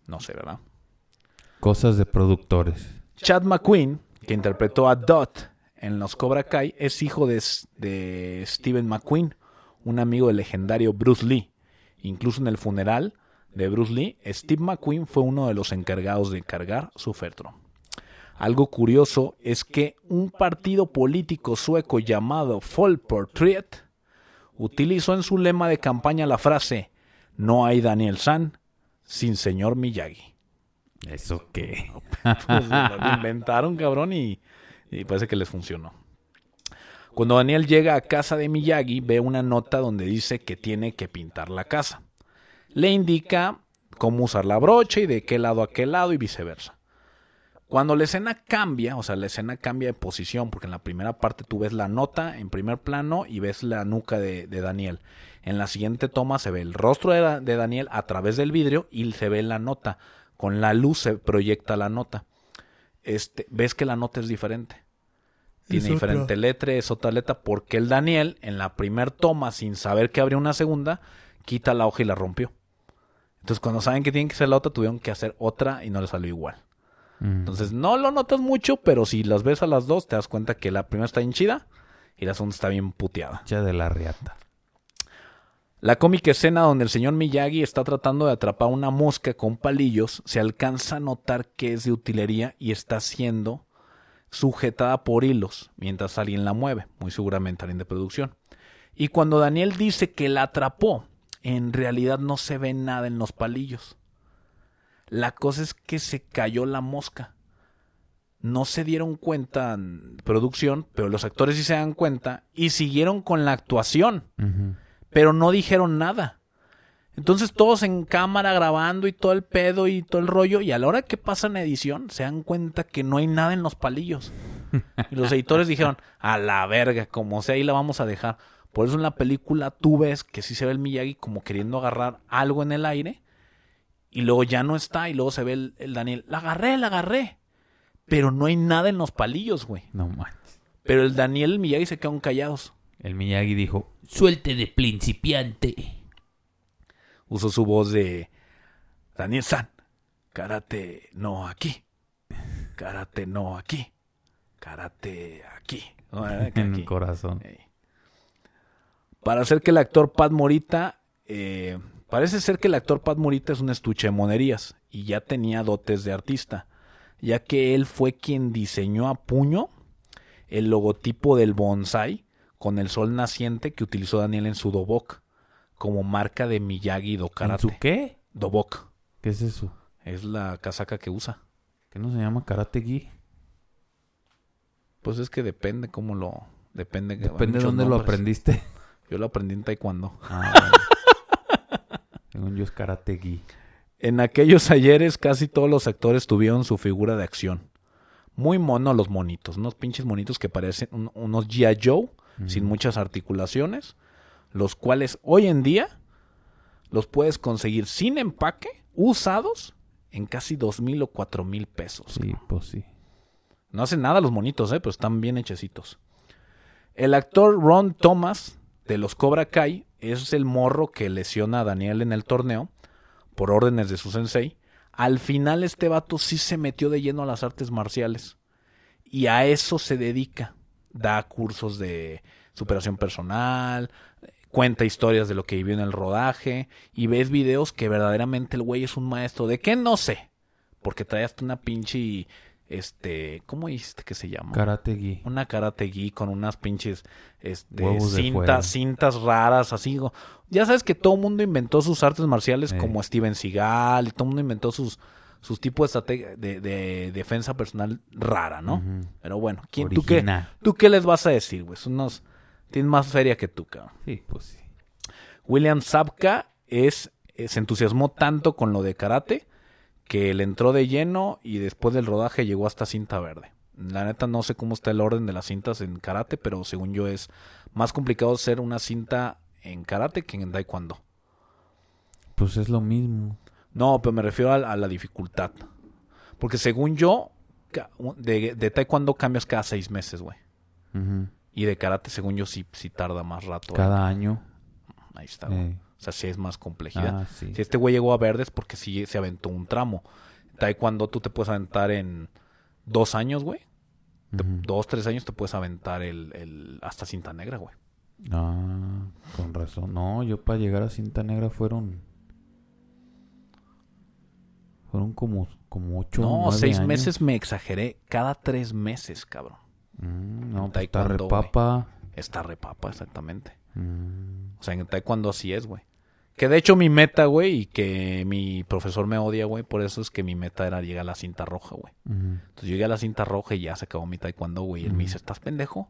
No sé, ¿verdad? Cosas de productores. Chad McQueen, que interpretó a Dot en los Cobra Kai, es hijo de, de Steven McQueen, un amigo del legendario Bruce Lee. Incluso en el funeral de Bruce Lee, Steve McQueen fue uno de los encargados de cargar su féretro. Algo curioso es que un partido político sueco llamado Folkpartiet utilizó en su lema de campaña la frase No hay Daniel San sin señor Miyagi. ¿Eso qué? Pues, lo inventaron, cabrón, y Y parece que les funcionó. Cuando Daniel llega a casa de Miyagi, ve una nota donde dice que tiene que pintar la casa. Le indica cómo usar la brocha y de qué lado a qué lado y viceversa. Cuando la escena cambia, o sea, la escena cambia de posición, porque en la primera parte tú ves la nota en primer plano y ves la nuca de, de Daniel. En la siguiente toma se ve el rostro de, Da- de Daniel a través del vidrio y se ve la nota. Con la luz se proyecta la nota. Este, ves que la nota es diferente. Tiene diferente letra, es otra letra, porque el Daniel, en la primer toma, sin saber que habría una segunda, quita la hoja y la rompió. Entonces, cuando saben que tienen que hacer la otra, tuvieron que hacer otra y no le salió igual. Mm. Entonces, no lo notas mucho, pero si las ves a las dos, te das cuenta que la primera está bien chida y la segunda está bien puteada. Ya de la riata. La cómica escena donde el señor Miyagi está tratando de atrapar una mosca con palillos, se alcanza a notar que es de utilería y está siendo sujetada por hilos mientras alguien la mueve, muy seguramente alguien de producción. Y cuando Daniel dice que la atrapó, en realidad no se ve nada en los palillos. La cosa es que se cayó la mosca. No se dieron cuenta en producción, pero los actores sí se dan cuenta y siguieron con la actuación pero no dijeron nada. Entonces todos en cámara grabando y todo el pedo y todo el rollo y a la hora que pasan edición se dan cuenta que no hay nada en los palillos. Y los editores dijeron, a la verga, como sea ahí la vamos a dejar. Por eso en la película tú ves que sí se ve el Miyagi como queriendo agarrar algo en el aire y luego ya no está y luego se ve el, el Daniel, la agarré, la agarré. Pero no hay nada en los palillos, güey. No manches. Pero el Daniel y el Miyagi se quedan callados. El Miyagi dijo, Suelte de principiante. usó su voz de Daniel San. Karate no aquí. Karate no aquí. Karate aquí. No, que en aquí. el corazón. Para hacer que el actor Pat Morita, eh, parece ser que el actor Pat Morita es un estuche de monerías y ya tenía dotes de artista, ya que él fue quien diseñó a puño el logotipo del bonsai con el sol naciente que utilizó Daniel en su Dobok como marca de Miyagi do ¿En Karate. su qué? Dobok ¿Qué es eso? es la casaca que usa. ¿Qué no se llama karate gi? Pues es que depende cómo lo depende Depende de dónde lo aprendiste. Yo lo aprendí en taekwondo. Ah, bueno. Según yo es. En aquellos ayeres casi todos los actores tuvieron su figura de acción. Muy mono los monitos, unos pinches monitos que parecen un- unos G.I. Joe, sin muchas articulaciones, los cuales hoy en día los puedes conseguir sin empaque, usados, en casi dos mil o cuatro mil pesos. Sí, pues sí. No hacen nada los monitos, ¿eh? pero están bien hechecitos. El actor Ron Thomas de los Cobra Kai es el morro que lesiona a Daniel en el torneo por órdenes de su sensei. Al final este vato sí se metió de lleno a las artes marciales y a eso se dedica. Da cursos de superación personal, cuenta historias de lo que vivió en el rodaje y ves videos que verdaderamente el güey es un maestro. ¿De qué? No sé. Porque trae hasta una pinche, este, ¿cómo dijiste que se llama? Karate una karate gi con unas pinches este, cintas, cintas raras, así. Ya sabes que todo el mundo inventó sus artes marciales como Steven Seagal y todo el mundo inventó sus, sus tipos de, estrate- de, de defensa personal rara, ¿no? Pero bueno, ¿quién, tú, qué. ¿tú qué les vas a decir, güey? Son unos... Tienen más feria que tú, cabrón. Sí, pues sí. William Zabka es, eh, se entusiasmó tanto con lo de karate que le entró de lleno y después del rodaje llegó hasta cinta verde. La neta no sé cómo está el orden de las cintas en karate, pero según yo es más complicado ser una cinta en karate que en taekwondo. Pues es lo mismo. No, pero me refiero a, a la dificultad. Porque según yo, de, de taekwondo cambias cada seis meses, güey. Y de karate, según yo, sí, sí tarda más rato. Cada año. Ahí está, güey. eh, O sea, sí es más complejidad. Ah, sí. Si este güey llegó a verdes porque sí se aventó un tramo. Taekwondo tú te puedes aventar en dos años, güey. Dos, tres años te puedes aventar el, el hasta cinta negra, güey. Ah, con razón. No, yo para llegar a cinta negra fueron. Fueron como, como ocho No, seis años. meses me exageré. Cada tres meses, cabrón. Mm, no, pues está repapa. Está repapa, exactamente. Mm, O sea, en taekwondo así es, güey. Que de hecho mi meta, güey, y que mi profesor me odia, güey, por eso es que mi meta era llegar a la cinta roja, güey. Entonces llegué a la cinta roja y ya se acabó mi taekwondo, güey. Y él me dice, ¿estás pendejo?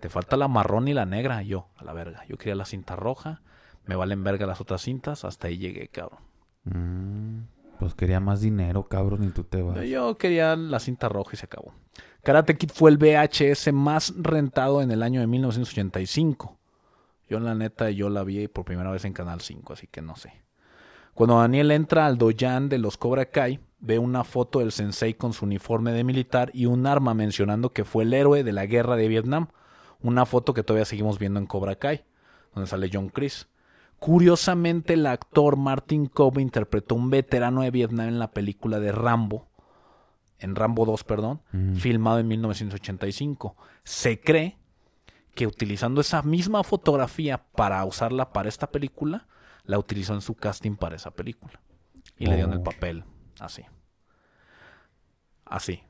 Te falta la marrón y la negra. Y yo, a la verga. Yo quería la cinta roja. Me valen verga las otras cintas. Hasta ahí llegué, cabrón. Mm, Pues quería más dinero, cabrón, y tú te vas. Yo quería la cinta roja y se acabó. Karate Kid fue el VHS más rentado en el año de 1985. Yo, la neta, yo la vi por primera vez en Canal 5, así que no sé. Cuando Daniel entra al doyan de los Cobra Kai, ve una foto del sensei con su uniforme de militar y un arma mencionando que fue el héroe de la guerra de Vietnam. Una foto que todavía seguimos viendo en Cobra Kai, donde sale John Chris. Curiosamente, el actor Martin Cobb interpretó un veterano de Vietnam en la película de Rambo, en Rambo 2, perdón, filmado en 1985. Se cree que utilizando esa misma fotografía para usarla para esta película, la utilizó en su casting para esa película. Y le dieron el Oh. papel así. Así.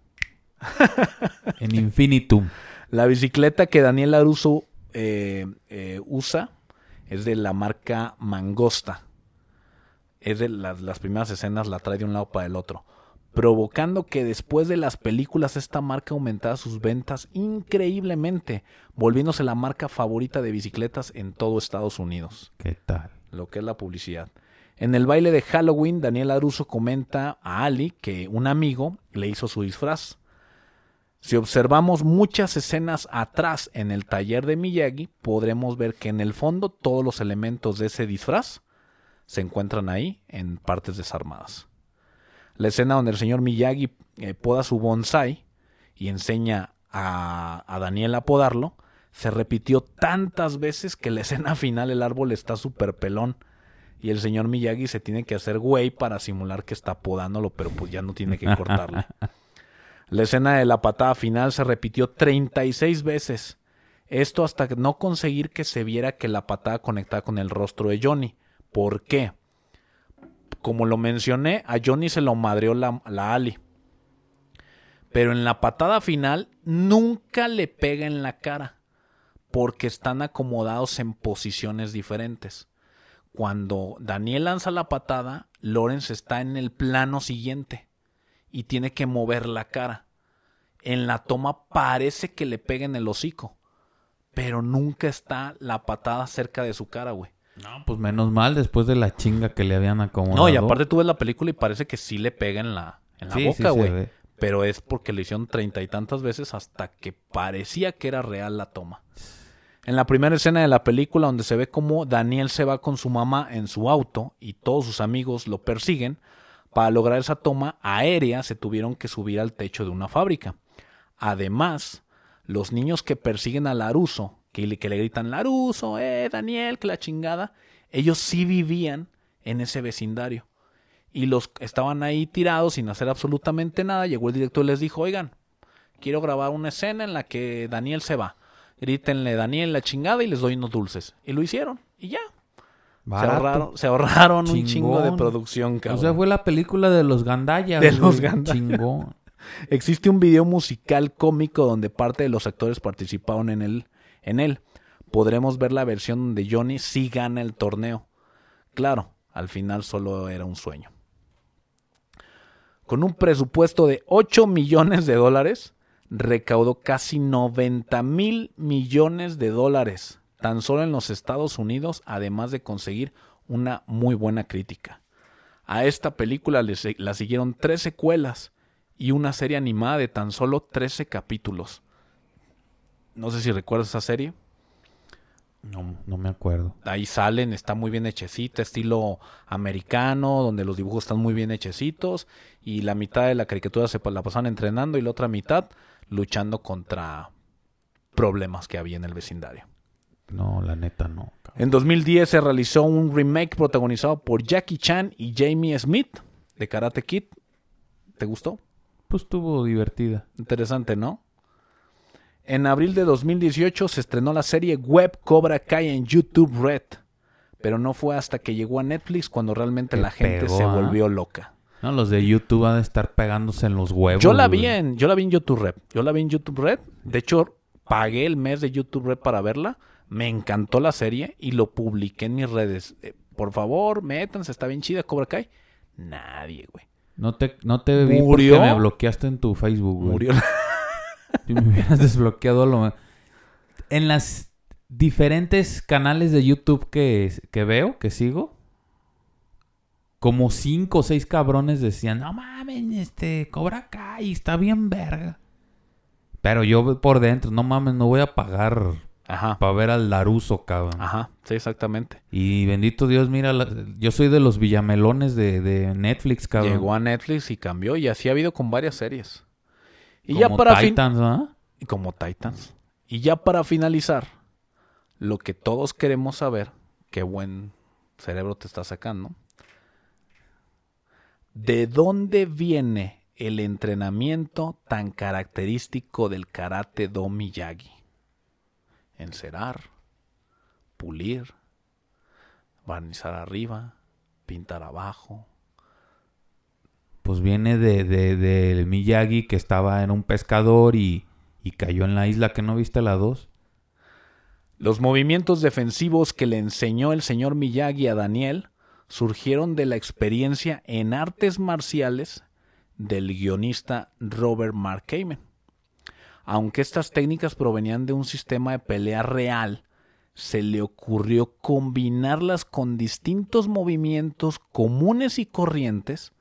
En Infinitum. La bicicleta que Daniel Laruso eh, eh, usa es de la marca Mangosta. Es de las, las primeras escenas, la trae de un lado para el otro. Provocando que después de las películas esta marca aumentara sus ventas increíblemente, volviéndose la marca favorita de bicicletas en todo Estados Unidos ¿Qué tal? lo que es la publicidad. En el baile de Halloween, Daniel Aruso comenta a Ali que un amigo le hizo su disfraz. Si observamos muchas escenas atrás en el taller de Miyagi, podremos ver que en el fondo todos los elementos de ese disfraz se encuentran ahí en partes desarmadas. La escena donde el señor Miyagi eh, poda su bonsai y enseña a, a Daniel a podarlo, se repitió tantas veces que la escena final el árbol está súper pelón y el señor Miyagi se tiene que hacer güey para simular que está podándolo, pero pues ya no tiene que cortarle. La escena de la patada final se repitió 36 veces. Esto hasta no conseguir que se viera que la patada conectaba con el rostro de Johnny. ¿Por qué? Como lo mencioné, a Johnny se lo madreó la, Ali. Pero en la patada final nunca le pega en la cara. Porque están acomodados en posiciones diferentes. Cuando Daniel lanza la patada, Lawrence está en el plano siguiente y tiene que mover la cara. En la toma parece que le pega en el hocico, pero nunca está la patada cerca de su cara, güey. No, pues menos mal después de la chinga que le habían acomodado. No, y aparte tú ves la película y parece que sí le pega en la, en la Sí, sí boca, güey. ve. pero es porque le hicieron treinta y tantas veces hasta que parecía que era real la toma. En la primera escena de la película donde se ve cómo Daniel se va con su mamá en su auto y todos sus amigos lo persiguen, para lograr esa toma aérea se tuvieron que subir al techo de una fábrica. Además, los niños que persiguen a Laruso, que le, que le gritan Laruso, eh, Daniel, que la chingada, ellos sí vivían en ese vecindario. Y los estaban ahí tirados sin hacer absolutamente nada. Llegó el director y les dijo, oigan, quiero grabar una escena en la que Daniel se va. Grítenle Daniel la chingada y les doy unos dulces. Y lo hicieron. Y ya. Se ahorraron, se ahorraron un chingo de producción, O cabrón. sea, fue la película de los gandallas. De güey. los. Chingón. Existe un video musical cómico donde parte de los actores participaron en él. En él. Podremos ver la versión donde Johnny sí gana el torneo. Claro, al final solo era un sueño. Con un presupuesto de 8 millones de dólares, recaudó casi 90 mil millones de dólares, tan solo en los Estados Unidos, además de conseguir una muy buena crítica. A esta película le la siguieron tres secuelas y una serie animada de tan solo 13 capítulos. No sé si recuerdas esa serie. No, no me acuerdo. Ahí salen, está muy bien hechecita, estilo americano, donde los dibujos están muy bien hechecitos y la mitad de la caricatura se la pasaban entrenando y la otra mitad luchando contra problemas que había en el vecindario. No, la neta no. cabrón. En 2010 se realizó un remake protagonizado por Jackie Chan y Jamie Smith de Karate Kid. ¿Te gustó? Pues estuvo divertida. Interesante, ¿no? En abril de 2018 se estrenó la serie web Cobra Kai en YouTube Red, pero no fue hasta que llegó a Netflix cuando realmente la gente pegó, se ¿ah? volvió loca. No, los de YouTube van a estar pegándose en los huevos. Yo la güey. vi en, yo la vi en YouTube Red. Yo la vi en YouTube Red. De hecho, pagué el mes de YouTube Red para verla. Me encantó la serie y lo publiqué en mis redes. Eh, por favor, métanse, está bien chida Cobra Kai. Nadie, güey. No te, no te vi Murió. porque me bloqueaste en tu Facebook, güey. Murió. Si me hubieras desbloqueado lo En las diferentes canales de YouTube que, que veo, que sigo, como cinco o seis cabrones decían, no mames, este, Cobra Kai, está bien verga. Pero yo por dentro, no mames, no voy a pagar Ajá. para ver al Laruso, cabrón. Ajá, sí, exactamente. Y bendito Dios, mira, la- yo soy de los villamelones de, de Netflix, cabrón. Llegó a Netflix y cambió. Y así ha habido con varias series. Y ya Como para fin- Titans, y como Titans. Y ya para finalizar, lo que todos queremos saber, qué buen cerebro te está sacando. ¿De dónde viene el entrenamiento tan característico del karate do Miyagi? Encerar, pulir, barnizar arriba, pintar abajo. Pues viene de, de, del Miyagi que estaba en un pescador y, y cayó en la isla que no viste la 2. Los movimientos defensivos que le enseñó el señor Miyagi a Daniel surgieron de la experiencia en artes marciales del guionista Robert Mark Kamen. Aunque estas técnicas provenían de un sistema de pelea real, se le ocurrió combinarlas con distintos movimientos comunes y corrientes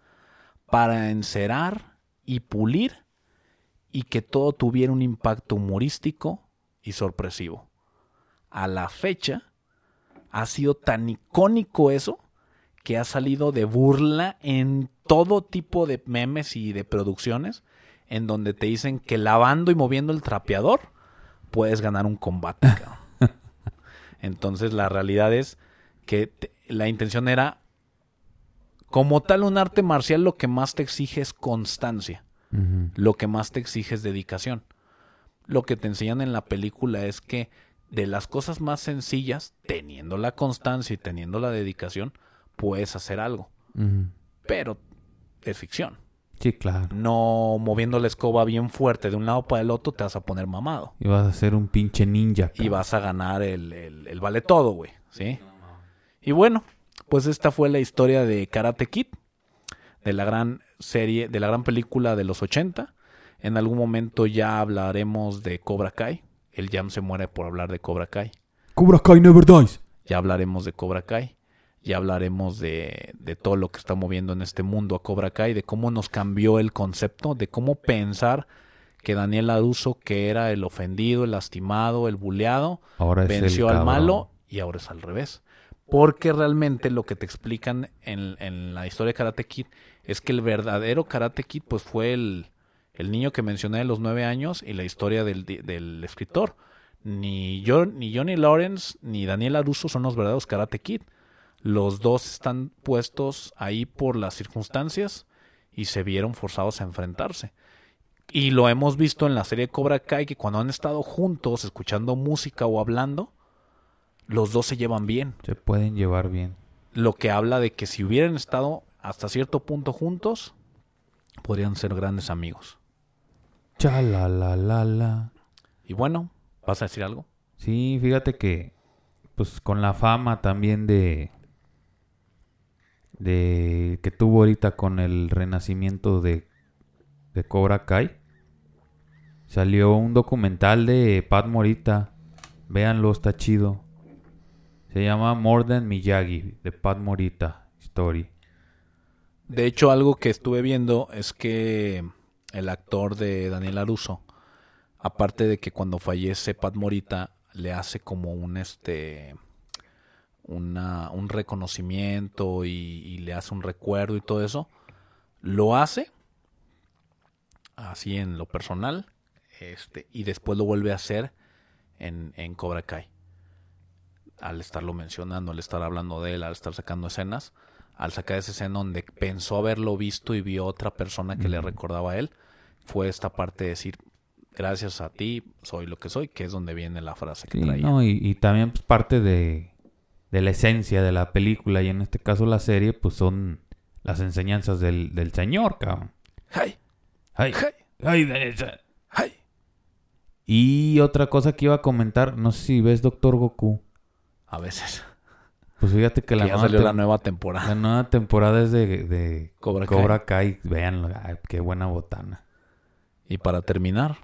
para encerar y pulir y que todo tuviera un impacto humorístico y sorpresivo a la fecha ha sido tan icónico eso que ha salido de burla en todo tipo de memes y de producciones en donde te dicen que lavando y moviendo el trapeador puedes ganar un combate. Entonces la realidad es que te- la intención era como tal un arte marcial lo que más te exige es constancia lo que más te exige es dedicación. Lo que te enseñan en la película es que de las cosas más sencillas, teniendo la constancia y teniendo la dedicación, puedes hacer algo. Pero es ficción. Sí, claro. No moviendo la escoba bien fuerte de un lado para el otro, te vas a poner mamado. Y vas a ser un pinche ninja. Y vas a ganar el, el, el vale todo, güey. ¿Sí? Y bueno, pues esta fue la historia de Karate Kid, de la gran serie, de la gran película de los 80. En algún momento ya hablaremos de Cobra Kai. El Jam se muere por hablar de Cobra Kai. Cobra Kai never dies. Ya hablaremos de Cobra Kai. Ya hablaremos de, de todo lo que está moviendo en este mundo a Cobra Kai, de cómo nos cambió el concepto, de cómo pensar que Daniel Aduso, que era el ofendido, el lastimado, el buleado, Ahora venció el al malo y ahora es al revés. Porque realmente lo que te explican en, la historia de Karate Kid es que el verdadero Karate Kid pues fue el, niño que mencioné de los nueve años y la historia del, del escritor. Ni, yo, ni Johnny Lawrence ni Daniel Aruso son los verdaderos Karate Kid. Los dos están puestos ahí por las circunstancias y se vieron forzados a enfrentarse. Y lo hemos visto en la serie Cobra Kai que cuando han estado juntos escuchando música o hablando, los dos se llevan bien. Se pueden llevar bien. Lo que habla de que si hubieran estado hasta cierto punto juntos, podrían ser grandes amigos. Chala la la la. Y bueno, ¿vas a decir algo? Sí, fíjate que pues con la fama también de de que tuvo ahorita con el renacimiento de de Cobra Kai salió un documental de Pat Morita. Véanlo, está chido. Se llama More Than Miyagi de Pat Morita Story. De hecho, algo que estuve viendo es que el actor de Daniel Aruso, aparte de que cuando fallece Pat Morita, le hace como un este una, un reconocimiento y, y le hace un recuerdo y todo eso, lo hace así en lo personal, este, y después lo vuelve a hacer en, en Cobra Kai. Al estarlo mencionando, al estar hablando de él, al estar sacando escenas, al sacar esa escena donde pensó haberlo visto y vio otra persona que le recordaba a él, fue esta parte de decir, gracias a ti soy lo que soy, que es donde viene la frase que Sí, traía. no, y, y también pues, parte de, de la esencia de la película y en este caso la serie pues son las enseñanzas del, del señor, cabrón. Ay, ¡Ay! ay, Vanessa. ¡Ay! Y otra cosa que iba a comentar, no sé si ves Doctor Goku. A veces. Pues fíjate que Que la ya nueva, salió la nueva la temporada. nueva temporada es de, de Cobra Kai. Cobra Kai. Véanlo, ay, qué buena botana. Y para terminar,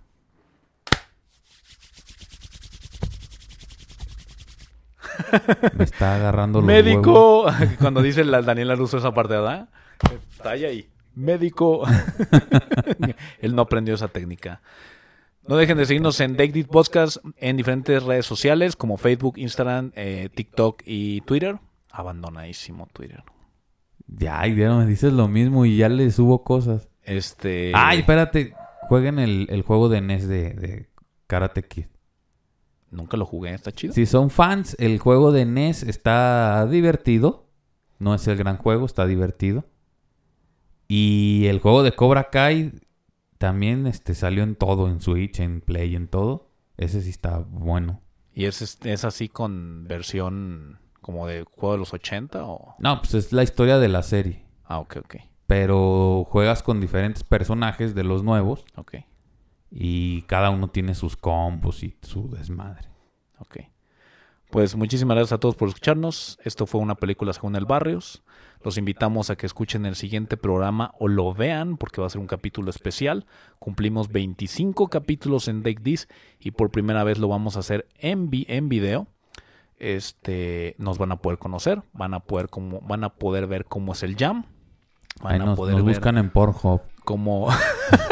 Me está agarrando los huevos. médico. Cuando dice la Daniela Russo esa parte, ¿verdad? Talla ahí. Médico. Él no aprendió esa técnica. No dejen de seguirnos en This Podcast en diferentes redes sociales como Facebook, Instagram, eh, TikTok y Twitter. Abandonadísimo Twitter. Ya, ya me dices lo mismo y ya le subo cosas. Este. Ay, espérate. Jueguen el, el juego de NES de, de Karate Kid. Nunca lo jugué, está chido. Si son fans, el juego de NES está divertido. No es el gran juego, está divertido. Y el juego de Cobra Kai también este, salió en todo, en Switch, en Play, en todo. Ese sí está bueno. ¿Y es, es, así con versión como de juego de los 80 o...? No, pues es la historia de la serie. Ah, ok, ok. Pero juegas con diferentes personajes de los nuevos. Ok, Y cada uno tiene sus combos y su desmadre. ok. Pues muchísimas gracias a todos por escucharnos. Esto fue una película según el Barrios. Los invitamos a que escuchen el siguiente programa o lo vean porque va a ser un capítulo especial. Cumplimos 25 capítulos en Take This y por primera vez lo vamos a hacer en, vi- en video. Este, nos van a poder conocer, van a poder como, van a poder ver cómo es el jam, van a poder nos ver buscan en Pornhub. como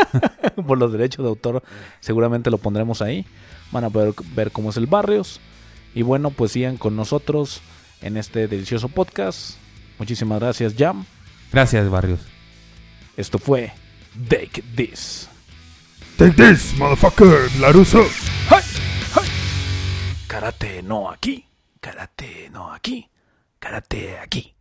por los derechos de autor seguramente lo pondremos ahí van a poder ver cómo es el barrios y bueno pues sigan con nosotros en este delicioso podcast muchísimas gracias Jam Gracias, Barrios. esto fue Take This Take this, motherfucker, Laruso. ¡Hey! ¡Hey! karate no aquí karate no aquí karate aquí